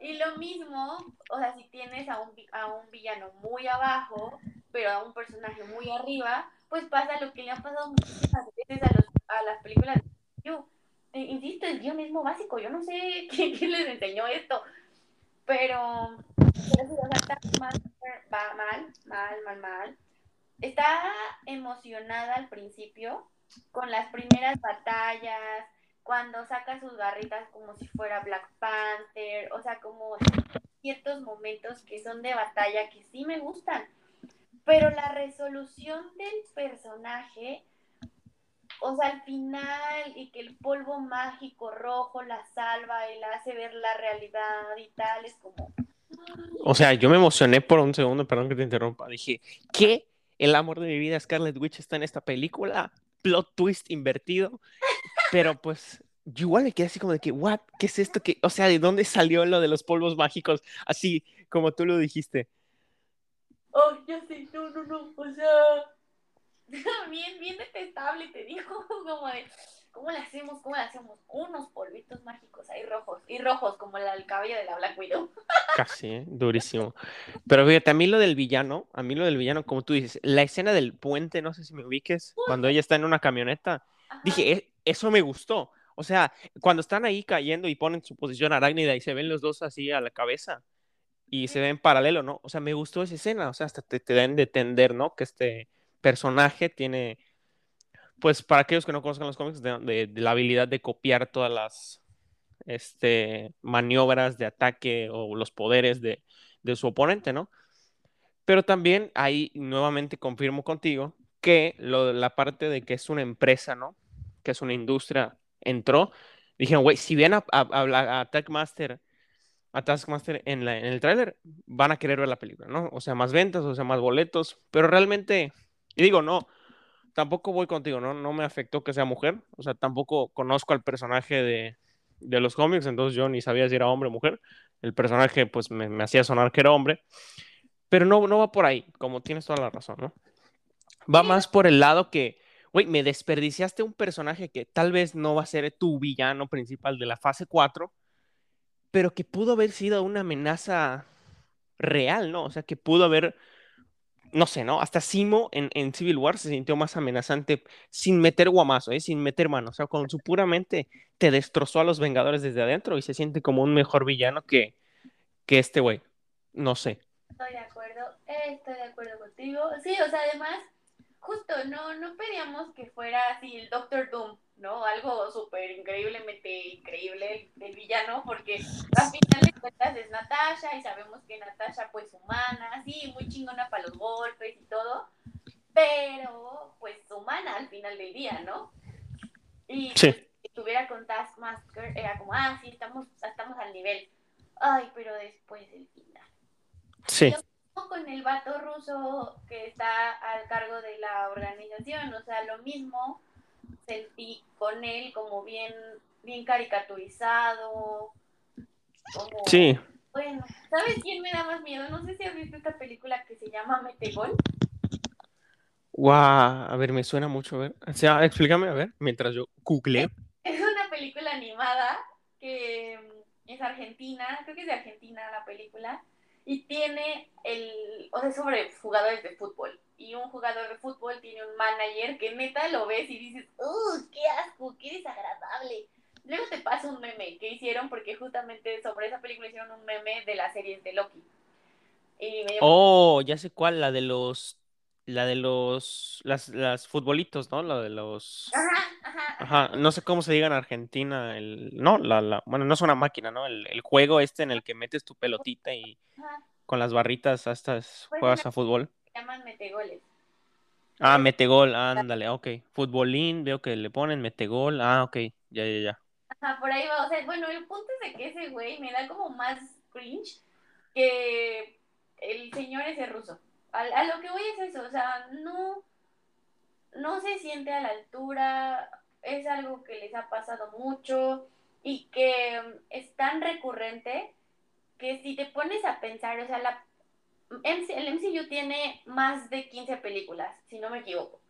Y lo mismo, o sea, si tienes a un, a un villano muy abajo, pero a un personaje muy arriba, pues pasa lo que le ha pasado muchísimas veces a, los, a las películas yo, eh, insisto, es guionismo básico, yo no sé [laughs] quién, quién les enseñó esto, pero, Taskmaster va mal, mal, mal, mal. Está emocionada al principio con las primeras batallas, cuando saca sus garritas como si fuera Black Panther, o sea, como ciertos momentos que son de batalla que sí me gustan. Pero la resolución del personaje, o sea, al final, y que el polvo mágico rojo la salva y la hace ver la realidad y tal, es como. O sea, yo me emocioné por un segundo, perdón que te interrumpa. Dije, ¿qué? El amor de mi vida, Scarlet Witch, está en esta película. Plot twist invertido. Pero pues, yo igual me quedé así como de que, ¿what? ¿Qué es esto? que O sea, ¿de dónde salió lo de los polvos mágicos? Así como tú lo dijiste. Oh, ya sé, no, no, no, o sea, [laughs] bien, bien detestable, te digo, [laughs] como de, ¿cómo le hacemos? ¿Cómo le hacemos? Unos polvitos mágicos ahí rojos, y rojos, como la, el cabello de la Black Widow. [laughs] Casi, ¿eh? durísimo. Pero fíjate, a mí lo del villano, a mí lo del villano, como tú dices, la escena del puente, no sé si me ubiques, cuando ella está en una camioneta, Ajá. dije, "E- eso me gustó. O sea, cuando están ahí cayendo y ponen su posición arácnida y se ven los dos así a la cabeza y se ven paralelo, ¿no? O sea, me gustó esa escena, o sea, hasta te, te dan de entender, ¿no? Que este personaje tiene, pues para aquellos que no conozcan los cómics, de, de- de la habilidad de copiar todas las este, maniobras de ataque o los poderes de, de su oponente, ¿no? Pero también ahí nuevamente confirmo contigo que lo, la parte de que es una empresa, ¿no? Que es una industria, entró. Dijeron, güey, si ven a, a, a, Taskmaster, a Taskmaster en, en el tráiler, van a querer ver la película, ¿no? O sea, más ventas, o sea, más boletos, pero realmente, y digo, no, tampoco voy contigo, ¿no? No me afectó que sea mujer, o sea, tampoco conozco al personaje de, de los cómics, entonces yo ni sabía si era hombre o mujer. El personaje, pues, me, me hacía sonar que era hombre, pero no, no va por ahí, como tienes toda la razón, ¿no? Va más por el lado que, güey, me desperdiciaste un personaje que tal vez no va a ser tu villano principal de la fase 4, pero que pudo haber sido una amenaza real, ¿no? O sea, que pudo haber, no sé, ¿no? Hasta Simo en, en Civil War se sintió más amenazante sin meter guamazo, ¿eh? Sin meter mano. O sea, con su pura mente te destrozó a los Vengadores desde adentro y se siente como un mejor villano que, que este güey. No sé. Estoy de acuerdo, estoy de acuerdo contigo. Sí, o sea, además, justo, no, no pedíamos que fuera así el Doctor Doom, ¿no? Algo súper increíblemente increíble el, el villano, porque al final de cuentas es Natasha y sabemos que Natasha pues humana, sí, muy chingona para los golpes y todo, pero pues humana al final del día, ¿no? Y Sí. pues, si estuviera con Taskmaster era como, ah, sí, estamos, estamos al nivel. Ay, pero después el final. Sí. Con el vato ruso que está al cargo de la organización, o sea, lo mismo sentí con él como bien, bien caricaturizado, como, Sí. bueno, ¿sabes quién me da más miedo? No sé si has visto esta película que se llama Metegol. Guau, a ver, me suena mucho, a ver. O sea, explícame, a ver, mientras yo googleo. Es una película animada que mm, es argentina, creo que es de Argentina la película, y tiene el, o sea, sobre jugadores de fútbol. Y un jugador de fútbol tiene un manager que neta lo ves y dices, ¡uh, qué asco, qué desagradable! Luego te pasa un meme que hicieron porque justamente sobre esa película hicieron un meme de las series de Loki. Y Oh, ya sé cuál, la de los La de los, las, las futbolitos, ¿no? La de los... Ajá, ajá, Ajá, no sé cómo se diga en Argentina, el, no, la, la, bueno, no es una máquina, ¿no? El, el juego este en el que metes tu pelotita y con las barritas hasta Pues juegas a fútbol. Se llaman metegoles. Ah, metegol, ándale, ok. Futbolín, veo que le ponen metegol, ah, ok, ya, ya, ya. Ajá, por ahí va. O sea, bueno, el punto es de que ese güey me da como más cringe que el señor ese ruso. A, a lo que voy es eso, o sea, no, no se siente a la altura, es algo que les ha pasado mucho y que mm, es tan recurrente que si te pones a pensar, o sea, la, el MCU tiene más de 15 películas, si no me equivoco.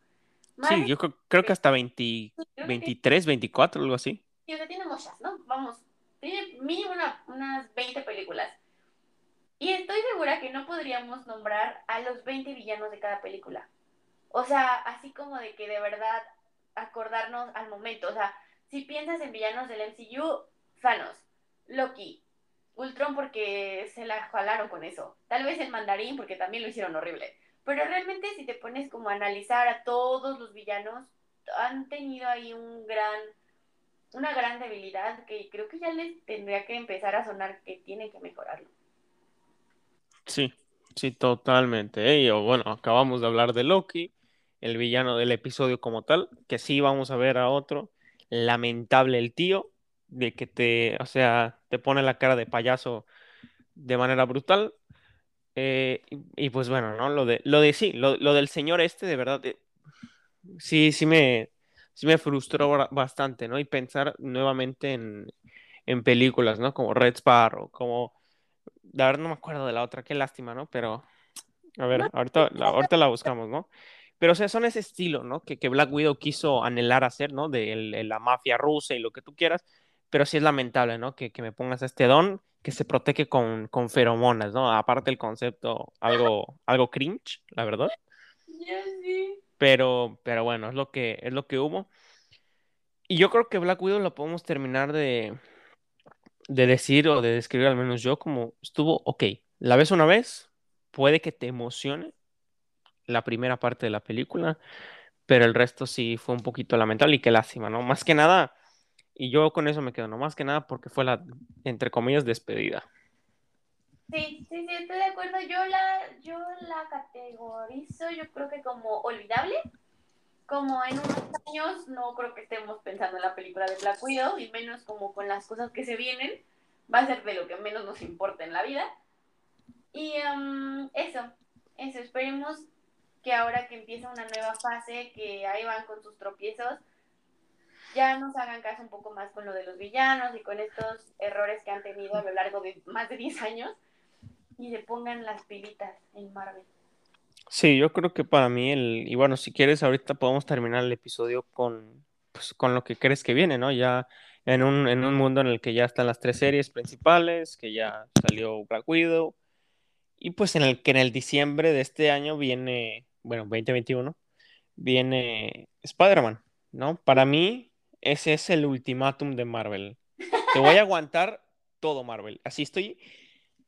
Más Sí, yo creo, creo que hasta 20, creo que 23, 24, algo así. Sí, o sea, tiene muchas, ¿no? Vamos, tiene mínimo una- unas 20 películas. Y estoy segura que no podríamos nombrar a los 20 villanos de cada película. O sea, así como de que de verdad acordarnos al momento. O sea, si piensas en villanos del MCU, Thanos, Loki, Ultron porque se la jalaron con eso. Tal vez el mandarín porque también lo hicieron horrible. Pero realmente si te pones como a analizar a todos los villanos, han tenido ahí un gran una gran debilidad que creo que ya les tendría que empezar a sonar que tienen que mejorarlo. Sí, sí, totalmente. ¿eh? Y, bueno, acabamos de hablar de Loki, el villano del episodio como tal, que sí vamos a ver a otro. Lamentable el tío, de que te, o sea, te pone la cara de payaso de manera brutal. Eh, y, pues bueno, ¿no? Lo de, lo de sí, lo, lo del señor este, de verdad, eh, sí, sí me, sí me frustró bastante, ¿no? Y pensar nuevamente en, en películas, ¿no? Como Red Sparrow, como, la verdad no me acuerdo de la otra, qué lástima, ¿no? Pero, a ver, ahorita, la, ahorita la buscamos, ¿no? Pero, o sea, son ese estilo, ¿no? Que, que Black Widow quiso anhelar hacer, ¿no? De el- la mafia rusa y lo que tú quieras, pero sí es lamentable, ¿no? Que, que me pongas a este don que se protege con, con feromonas, ¿no? Aparte el concepto, algo, algo cringe, la verdad. Sí. Pero, pero bueno, es lo que, es lo que hubo. Y yo creo que Black Widow lo podemos terminar de, de decir o de describir, al menos yo, como estuvo ok. La ves una vez, puede que te emocione la primera parte de la película, pero el resto sí fue un poquito lamentable y qué lástima, ¿no? Más que nada, y yo con eso me quedo, ¿no? Más que nada porque fue la, entre comillas, despedida. Sí, sí, sí, estoy de acuerdo. Yo la, yo la categorizo, yo creo que como olvidable. Como en unos años no creo que estemos pensando en la película de Black Widow, y menos como con las cosas que se vienen. Va a ser de lo que menos nos importa en la vida. Y em, eso, eso, esperemos que ahora que empieza una nueva fase, que ahí van con sus tropiezos, ya nos hagan caso un poco más con lo de los villanos y con estos errores que han tenido a lo largo de más de 10 años y se pongan las pilitas en Marvel. Sí, yo creo que para mí el, y bueno, si quieres ahorita podemos terminar el episodio con, pues, con lo que crees que viene, ¿no? Ya en un, en un mundo en el que ya están las tres series principales, que ya salió Black Widow, y pues en el que en el diciembre de este año viene, bueno, 2021, viene Spider-Man, ¿no? Para mí ese es el ultimátum de Marvel. Te voy a aguantar todo Marvel. Así estoy,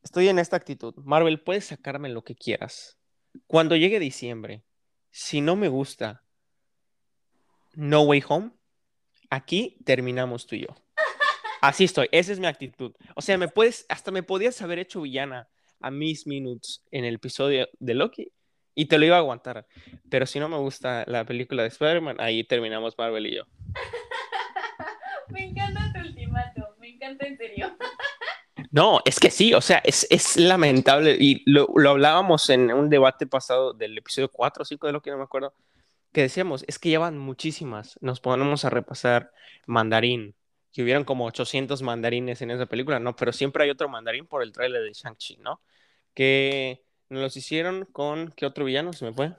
estoy en esta actitud. Marvel, puedes sacarme lo que quieras. Cuando llegue diciembre, si no me gusta No Way Home, aquí terminamos tú y yo. Así estoy, esa es mi actitud. O sea, me puedes, hasta me podías haber hecho villana a Miss Minutes en el episodio de Loki y te lo iba a aguantar. Pero si no me gusta la película de Spider-Man, ahí terminamos Marvel y yo. [laughs] Me encanta tu ultimato, me encanta en serio. No, es que sí, o sea, es, es lamentable. Y lo, lo hablábamos en un debate pasado del episodio 4 o 5 de lo que no me acuerdo, que decíamos, es que llevan muchísimas. Nos ponemos a repasar mandarín, que hubieran como 800 mandarines en esa película, ¿no? Pero siempre hay otro mandarín por el tráiler de Shang-Chi, ¿no? Que nos los hicieron con, ¿qué otro villano se me fue?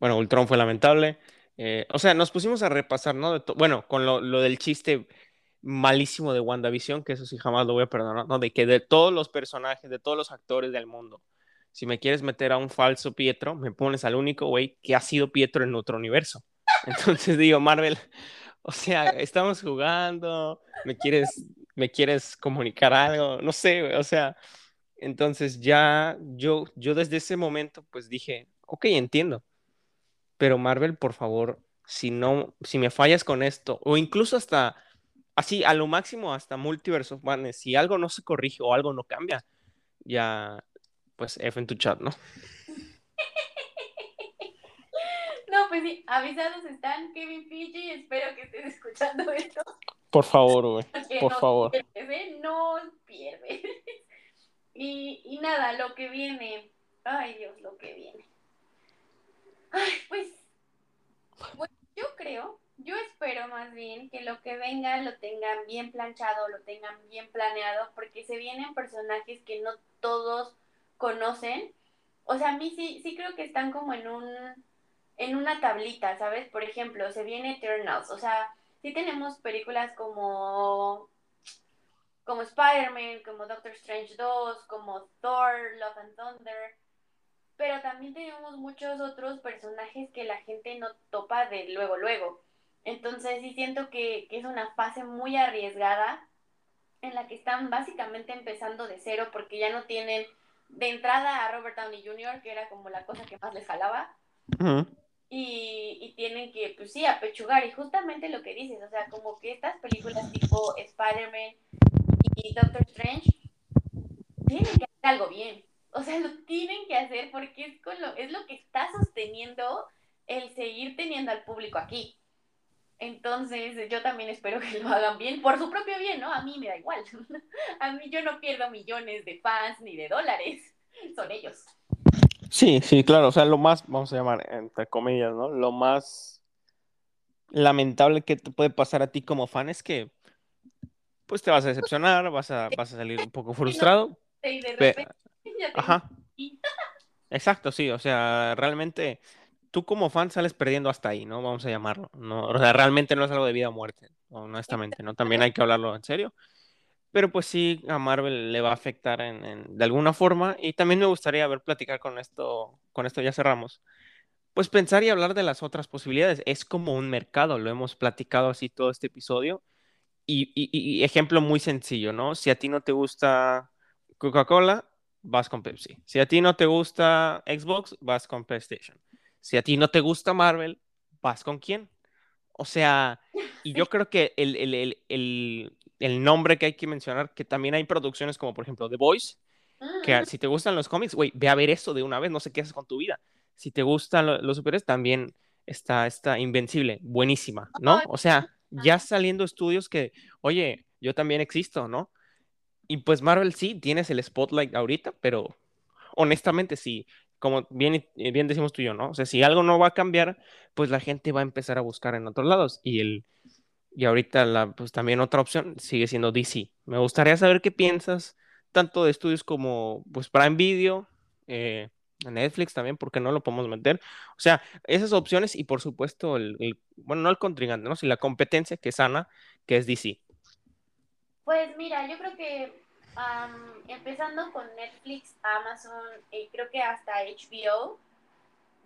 Bueno, Ultron fue lamentable. Eh, o sea, nos pusimos a repasar, ¿no? Bueno, con lo, lo del chiste malísimo de WandaVision, que eso sí jamás lo voy a perdonar, ¿no? De que de todos los personajes, de todos los actores del mundo, si me quieres meter a un falso Pietro, me pones al único güey que ha sido Pietro en otro universo. [laughs] Entonces digo, Marvel, o sea, estamos jugando, me quieres, me quieres comunicar algo, no sé, o sea, entonces ya yo, yo desde ese momento pues dije, ok, entiendo. Pero Marvel, por favor, si no, si me fallas con esto, o incluso hasta así, a lo máximo, hasta Multiverse of Madness, si algo no se corrige o algo no cambia, ya, pues F en tu chat, ¿no? [laughs] No, pues sí, avisados están Kevin Fiji, espero que estés escuchando esto. Por favor, güey, [laughs] por no favor. Pierdes, ¿eh? No pierdes. [laughs] Y, y nada, lo que viene. Ay, Dios, lo que viene. Ay, pues, pues yo creo, yo espero más bien que lo que venga lo tengan bien planchado, lo tengan bien planeado, porque se vienen personajes que no todos conocen. O sea, a mí sí, sí creo que están como en un en una tablita, ¿sabes? Por ejemplo, se viene Eternals, o sea, sí tenemos películas como como Spider-Man, como Doctor Strange 2, como Thor, Love and Thunder, pero también tenemos muchos otros personajes que la gente no topa de luego, luego. Entonces sí siento que, que es una fase muy arriesgada en la que están básicamente empezando de cero porque ya no tienen de entrada a Robert Downey Jr., que era como la cosa que más les jalaba, y, y tienen que, pues sí, apechugar. Y justamente lo que dices, o sea, como que estas películas tipo Spider-Man y Doctor Strange tienen que hacer algo bien. O sea, lo tienen que hacer porque es, con lo, es lo que está sosteniendo el seguir teniendo al público aquí. Entonces, yo también espero que lo hagan bien, por su propio bien, ¿no? A mí me da igual. [laughs] A mí yo no pierdo millones de fans ni de dólares. Son ellos. Sí, sí, claro, o sea, lo más, vamos a llamar, entre comillas, ¿no? Lo más lamentable que te puede pasar a ti como fan es que, pues te vas a decepcionar, vas a, vas a salir un poco [laughs] frustrado. Y de Pe- repente ya te- Ajá, [laughs] exacto, sí, o sea, realmente tú como fan sales perdiendo hasta ahí, ¿no? Vamos a llamarlo, ¿no? O sea, realmente no es algo de vida o muerte, honestamente, ¿no? También hay que hablarlo en serio. Pero pues sí, a Marvel le va a afectar en, en- de alguna forma. Y también me gustaría ver platicar con esto, con esto ya cerramos. Pues pensar y hablar de las otras posibilidades. Es como un mercado, lo hemos platicado así todo este episodio. Y, y- y- ejemplo muy sencillo, ¿no? Si a ti no te gusta Coca-Cola, vas con Pepsi. Si a ti no te gusta Xbox, vas con PlayStation. Si a ti no te gusta Marvel, vas con quién. O sea, y yo creo que el, el- el- el- el nombre que hay que mencionar, que también hay producciones como por ejemplo The Voice, que Mm, si te gustan los cómics, güey, ve a ver eso de una vez, no sé qué haces con tu vida. Si te gustan lo- los superhéroes, también está, está Invencible, buenísima, ¿no? O sea, ya saliendo estudios que, oye, yo también existo, ¿no? Y pues Marvel sí, tienes el spotlight ahorita, pero honestamente sí, como bien, bien decimos tú y yo, ¿no? O sea, si algo no va a cambiar, pues la gente va a empezar a buscar en otros lados. Y el, y ahorita la, pues también otra opción sigue siendo DC. Me gustaría saber qué piensas, tanto de estudios como pues Prime Video, eh, Netflix también, porque no lo podemos meter. O sea, esas opciones y por supuesto, el, bueno, no el contrincante, ¿no? Si la competencia que sana, que es DC. Pues mira, yo creo que am, empezando con Netflix, Amazon, y creo que hasta HBO,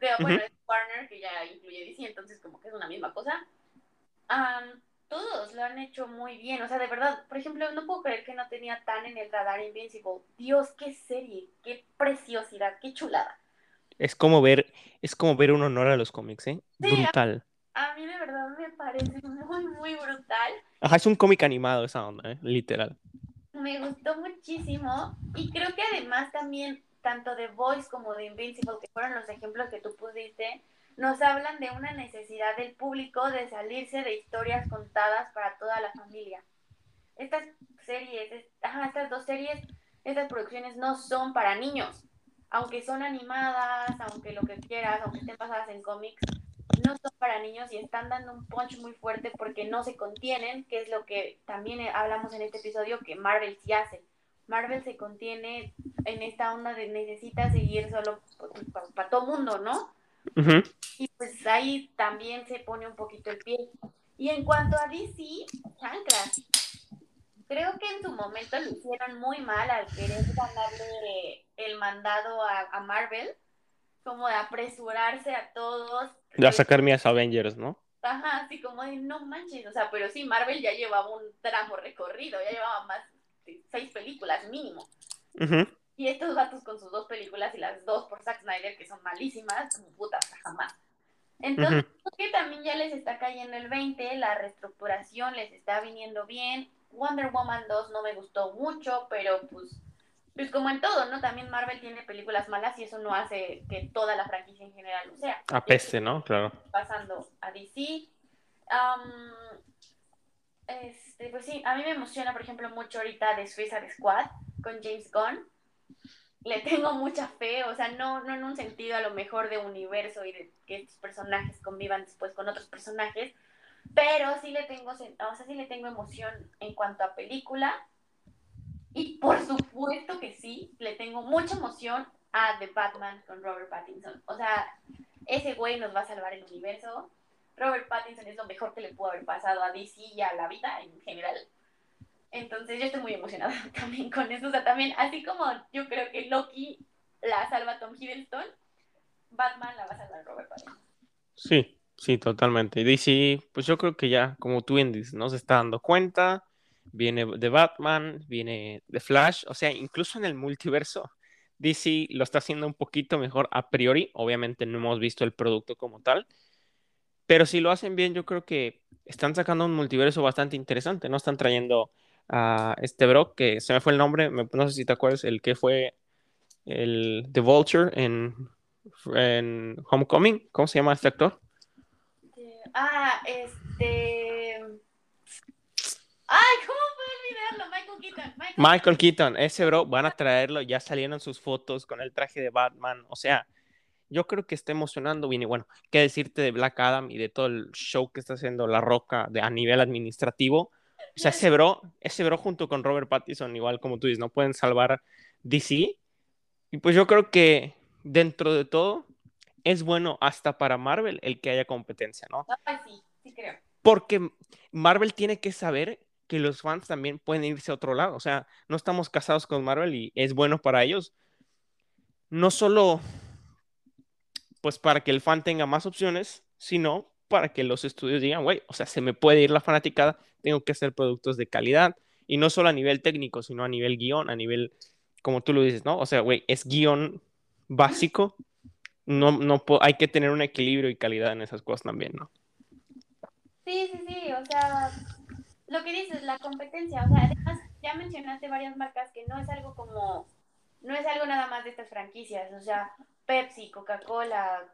veo, bueno, es Warner, que ya incluye DC, entonces como que es una misma cosa. am, todos lo han hecho muy bien, o sea, de verdad, por ejemplo, no puedo creer que no tenía tan en el radar Invincible. Dios, qué serie, qué preciosidad, qué chulada. Es como ver, es como ver un honor a los cómics, ¿eh? Sí, Brutal. A mí de verdad me parece muy, muy brutal. Ajá, es un cómic animado esa onda, ¿eh? Literal. Me gustó muchísimo y creo que además también tanto de Voice como de Invincible, que fueron los ejemplos que tú pusiste, nos hablan de una necesidad del público de salirse de historias contadas para toda la familia. Estas series, estas dos series, estas producciones no son para niños, aunque son animadas, aunque lo que quieras, aunque estén basadas en cómics, no son para niños y están dando un punch muy fuerte porque no se contienen, que es lo que también eh, hablamos en este episodio que Marvel sí hace. Marvel se contiene en esta onda de necesita seguir solo para todo mundo, ¿no? Y pues ahí también se pone un poquito el pie. Y en cuanto a DC, chanclas. Creo que en su momento lo hicieron muy mal al querer ganarle el mandado a, a Marvel, como de apresurarse a todos. Ya sacar mis Avengers, ¿no? Ajá, así como de no manches, o sea, pero sí, Marvel ya llevaba un tramo recorrido, ya llevaba más de seis películas mínimo. Ujú. Y estos vatos con sus dos películas y las dos por Zack Snyder, que son malísimas, como putas, jamás. Entonces, creo que también ya les está cayendo el 20, la reestructuración les está viniendo bien. Wonder Woman 2 no me gustó mucho, pero pues, pues como en todo, ¿no? También Marvel tiene películas malas y eso no hace que toda la franquicia en general lo sea. Apeste, ¿no? Claro. Pasando a DC. este, pues sí, a mí me emociona, por ejemplo, mucho ahorita de Suicide Squad con James Gunn le tengo mucha fe, o sea, no, no en un sentido a lo mejor de universo y de que estos personajes convivan después con otros personajes, pero sí le tengo, o sea, sí le tengo emoción en cuanto a película. Y por supuesto que sí, le tengo mucha emoción a The Batman con Robert Pattinson. O sea, ese güey nos va a salvar el universo. Robert Pattinson es lo mejor que le pudo haber pasado a DC y a la vida en general. Entonces yo estoy muy emocionada [laughs] también con eso. O sea, también, así como yo creo que Loki la salva Tom Hiddleston, Batman la va a salvar Robert Pattinson. Sí, sí, totalmente. Y DC, pues yo creo que ya, como tú dices, ¿no? Se está dando cuenta. Viene de Batman, viene de Flash. O sea, incluso en el multiverso, DC lo está haciendo un poquito mejor a priori. Obviamente no hemos visto el producto como tal. Pero si lo hacen bien, yo creo que están sacando un multiverso bastante interesante, ¿no? Están trayendo a este bro, que se me fue el nombre, no sé si te acuerdas, el que fue el The Vulture en, en Homecoming. ¿Cómo se llama este actor? Ah, este. Ay, ¿cómo puedo olvidarlo? Michael Keaton. Michael, Keaton, ese bro, van a traerlo, ya salieron sus fotos con el traje de Batman, o sea, yo creo que está emocionando y bueno, qué decirte de Black Adam y de todo el show que está haciendo La Roca de, a nivel administrativo, o sea, ese bro, ese bro junto con Robert Pattinson, igual como tú dices, no pueden salvar DC. Y pues yo creo que dentro de todo es bueno hasta para Marvel el que haya competencia, ¿no? sí, sí creo. Porque Marvel tiene que saber que los fans también pueden irse a otro lado. O sea, no estamos casados con Marvel y es bueno para ellos. No solo pues para que el fan tenga más opciones, sino para que los estudios digan, güey, o sea, se me puede ir la fanaticada, tengo que hacer productos de calidad, y no solo a nivel técnico, sino a nivel guion, a nivel, como tú lo dices, ¿no? O sea, güey, es guion básico, no, no hay que tener un equilibrio y calidad en esas cosas también, ¿no? Sí, sí, sí, o sea, lo que dices, la competencia, o sea, además ya mencionaste varias marcas que no es algo como, no es algo nada más de estas franquicias, o sea, Pepsi, Coca-Cola,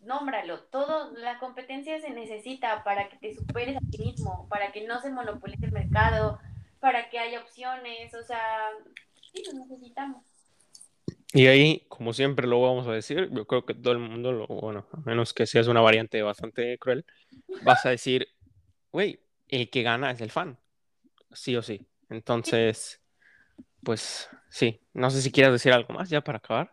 nómbralo, todo, la competencia se necesita para que te superes a ti mismo, para que no se monopolice el mercado, para que haya opciones, o sea, sí, lo necesitamos. Y ahí, como siempre lo vamos a decir, yo creo que todo el mundo, lo, bueno, a menos que seas una variante bastante cruel, vas a decir, güey, el que gana es el fan, sí o sí. Entonces, pues sí, no sé si quieres decir algo más ya para acabar.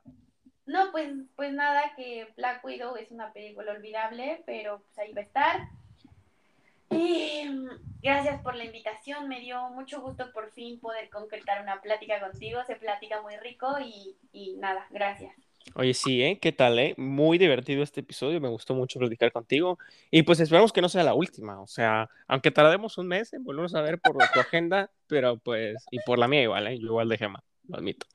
No, pues, pues nada, que Black Widow es una película olvidable, pero pues ahí va a estar. Y gracias por la invitación, me dio mucho gusto por fin poder concretar una plática contigo, se platica muy rico y, y nada, gracias. Oye, sí, ¿eh? ¿Qué tal, eh? Muy divertido este episodio, me gustó mucho platicar contigo. Y pues esperamos que no sea la última, o sea, aunque tardemos un mes en volvernos a ver por tu agenda, pero pues, y por la mía igual, ¿eh? Yo igual de gema, lo admito.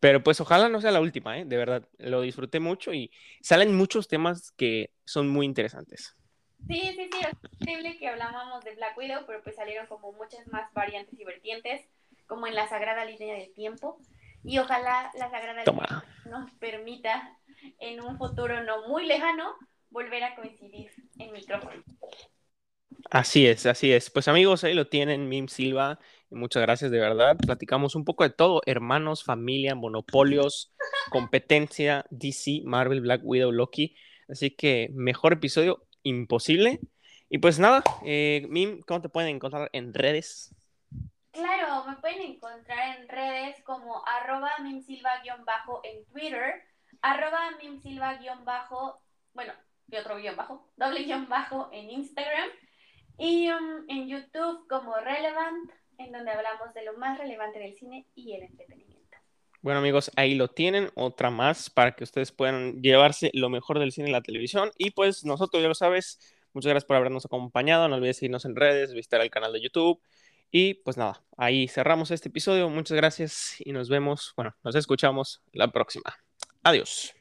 Pero pues ojalá no sea la última, ¿eh? De verdad, lo disfruté mucho y salen muchos temas que son muy interesantes. Sí, sí, sí, es increíble que hablábamos de Black Widow, pero pues salieron como muchas más variantes y vertientes, como en la Sagrada Línea del Tiempo. Y ojalá la Sagrada Línea nos permita en un futuro no muy lejano volver a coincidir en micrófono. Así es, así es. Pues amigos, ahí lo tienen, Mim Silva. Muchas gracias, de verdad. Platicamos un poco de todo, hermanos, familia, monopolios, [laughs] competencia, DC, Marvel, Black Widow, Loki. Así que mejor episodio imposible. Y pues nada, eh, Mim, ¿cómo te pueden encontrar en redes? Claro, me pueden encontrar en redes como arroba mimsilva-bajo en Twitter, arroba mimsilva-bajo, bueno, y otro guion bajo, [laughs] doble guion bajo en Instagram y um, en YouTube como Relevant, en donde hablamos de lo más relevante del cine y el entretenimiento. Bueno amigos, ahí lo tienen, otra más para que ustedes puedan llevarse lo mejor del cine y la televisión. Y pues nosotros ya lo sabes, muchas gracias por habernos acompañado, no olvides seguirnos en redes, visitar el canal de YouTube Y pues nada, ahí cerramos este episodio. Muchas gracias y nos vemos, bueno, nos escuchamos la próxima. Adiós.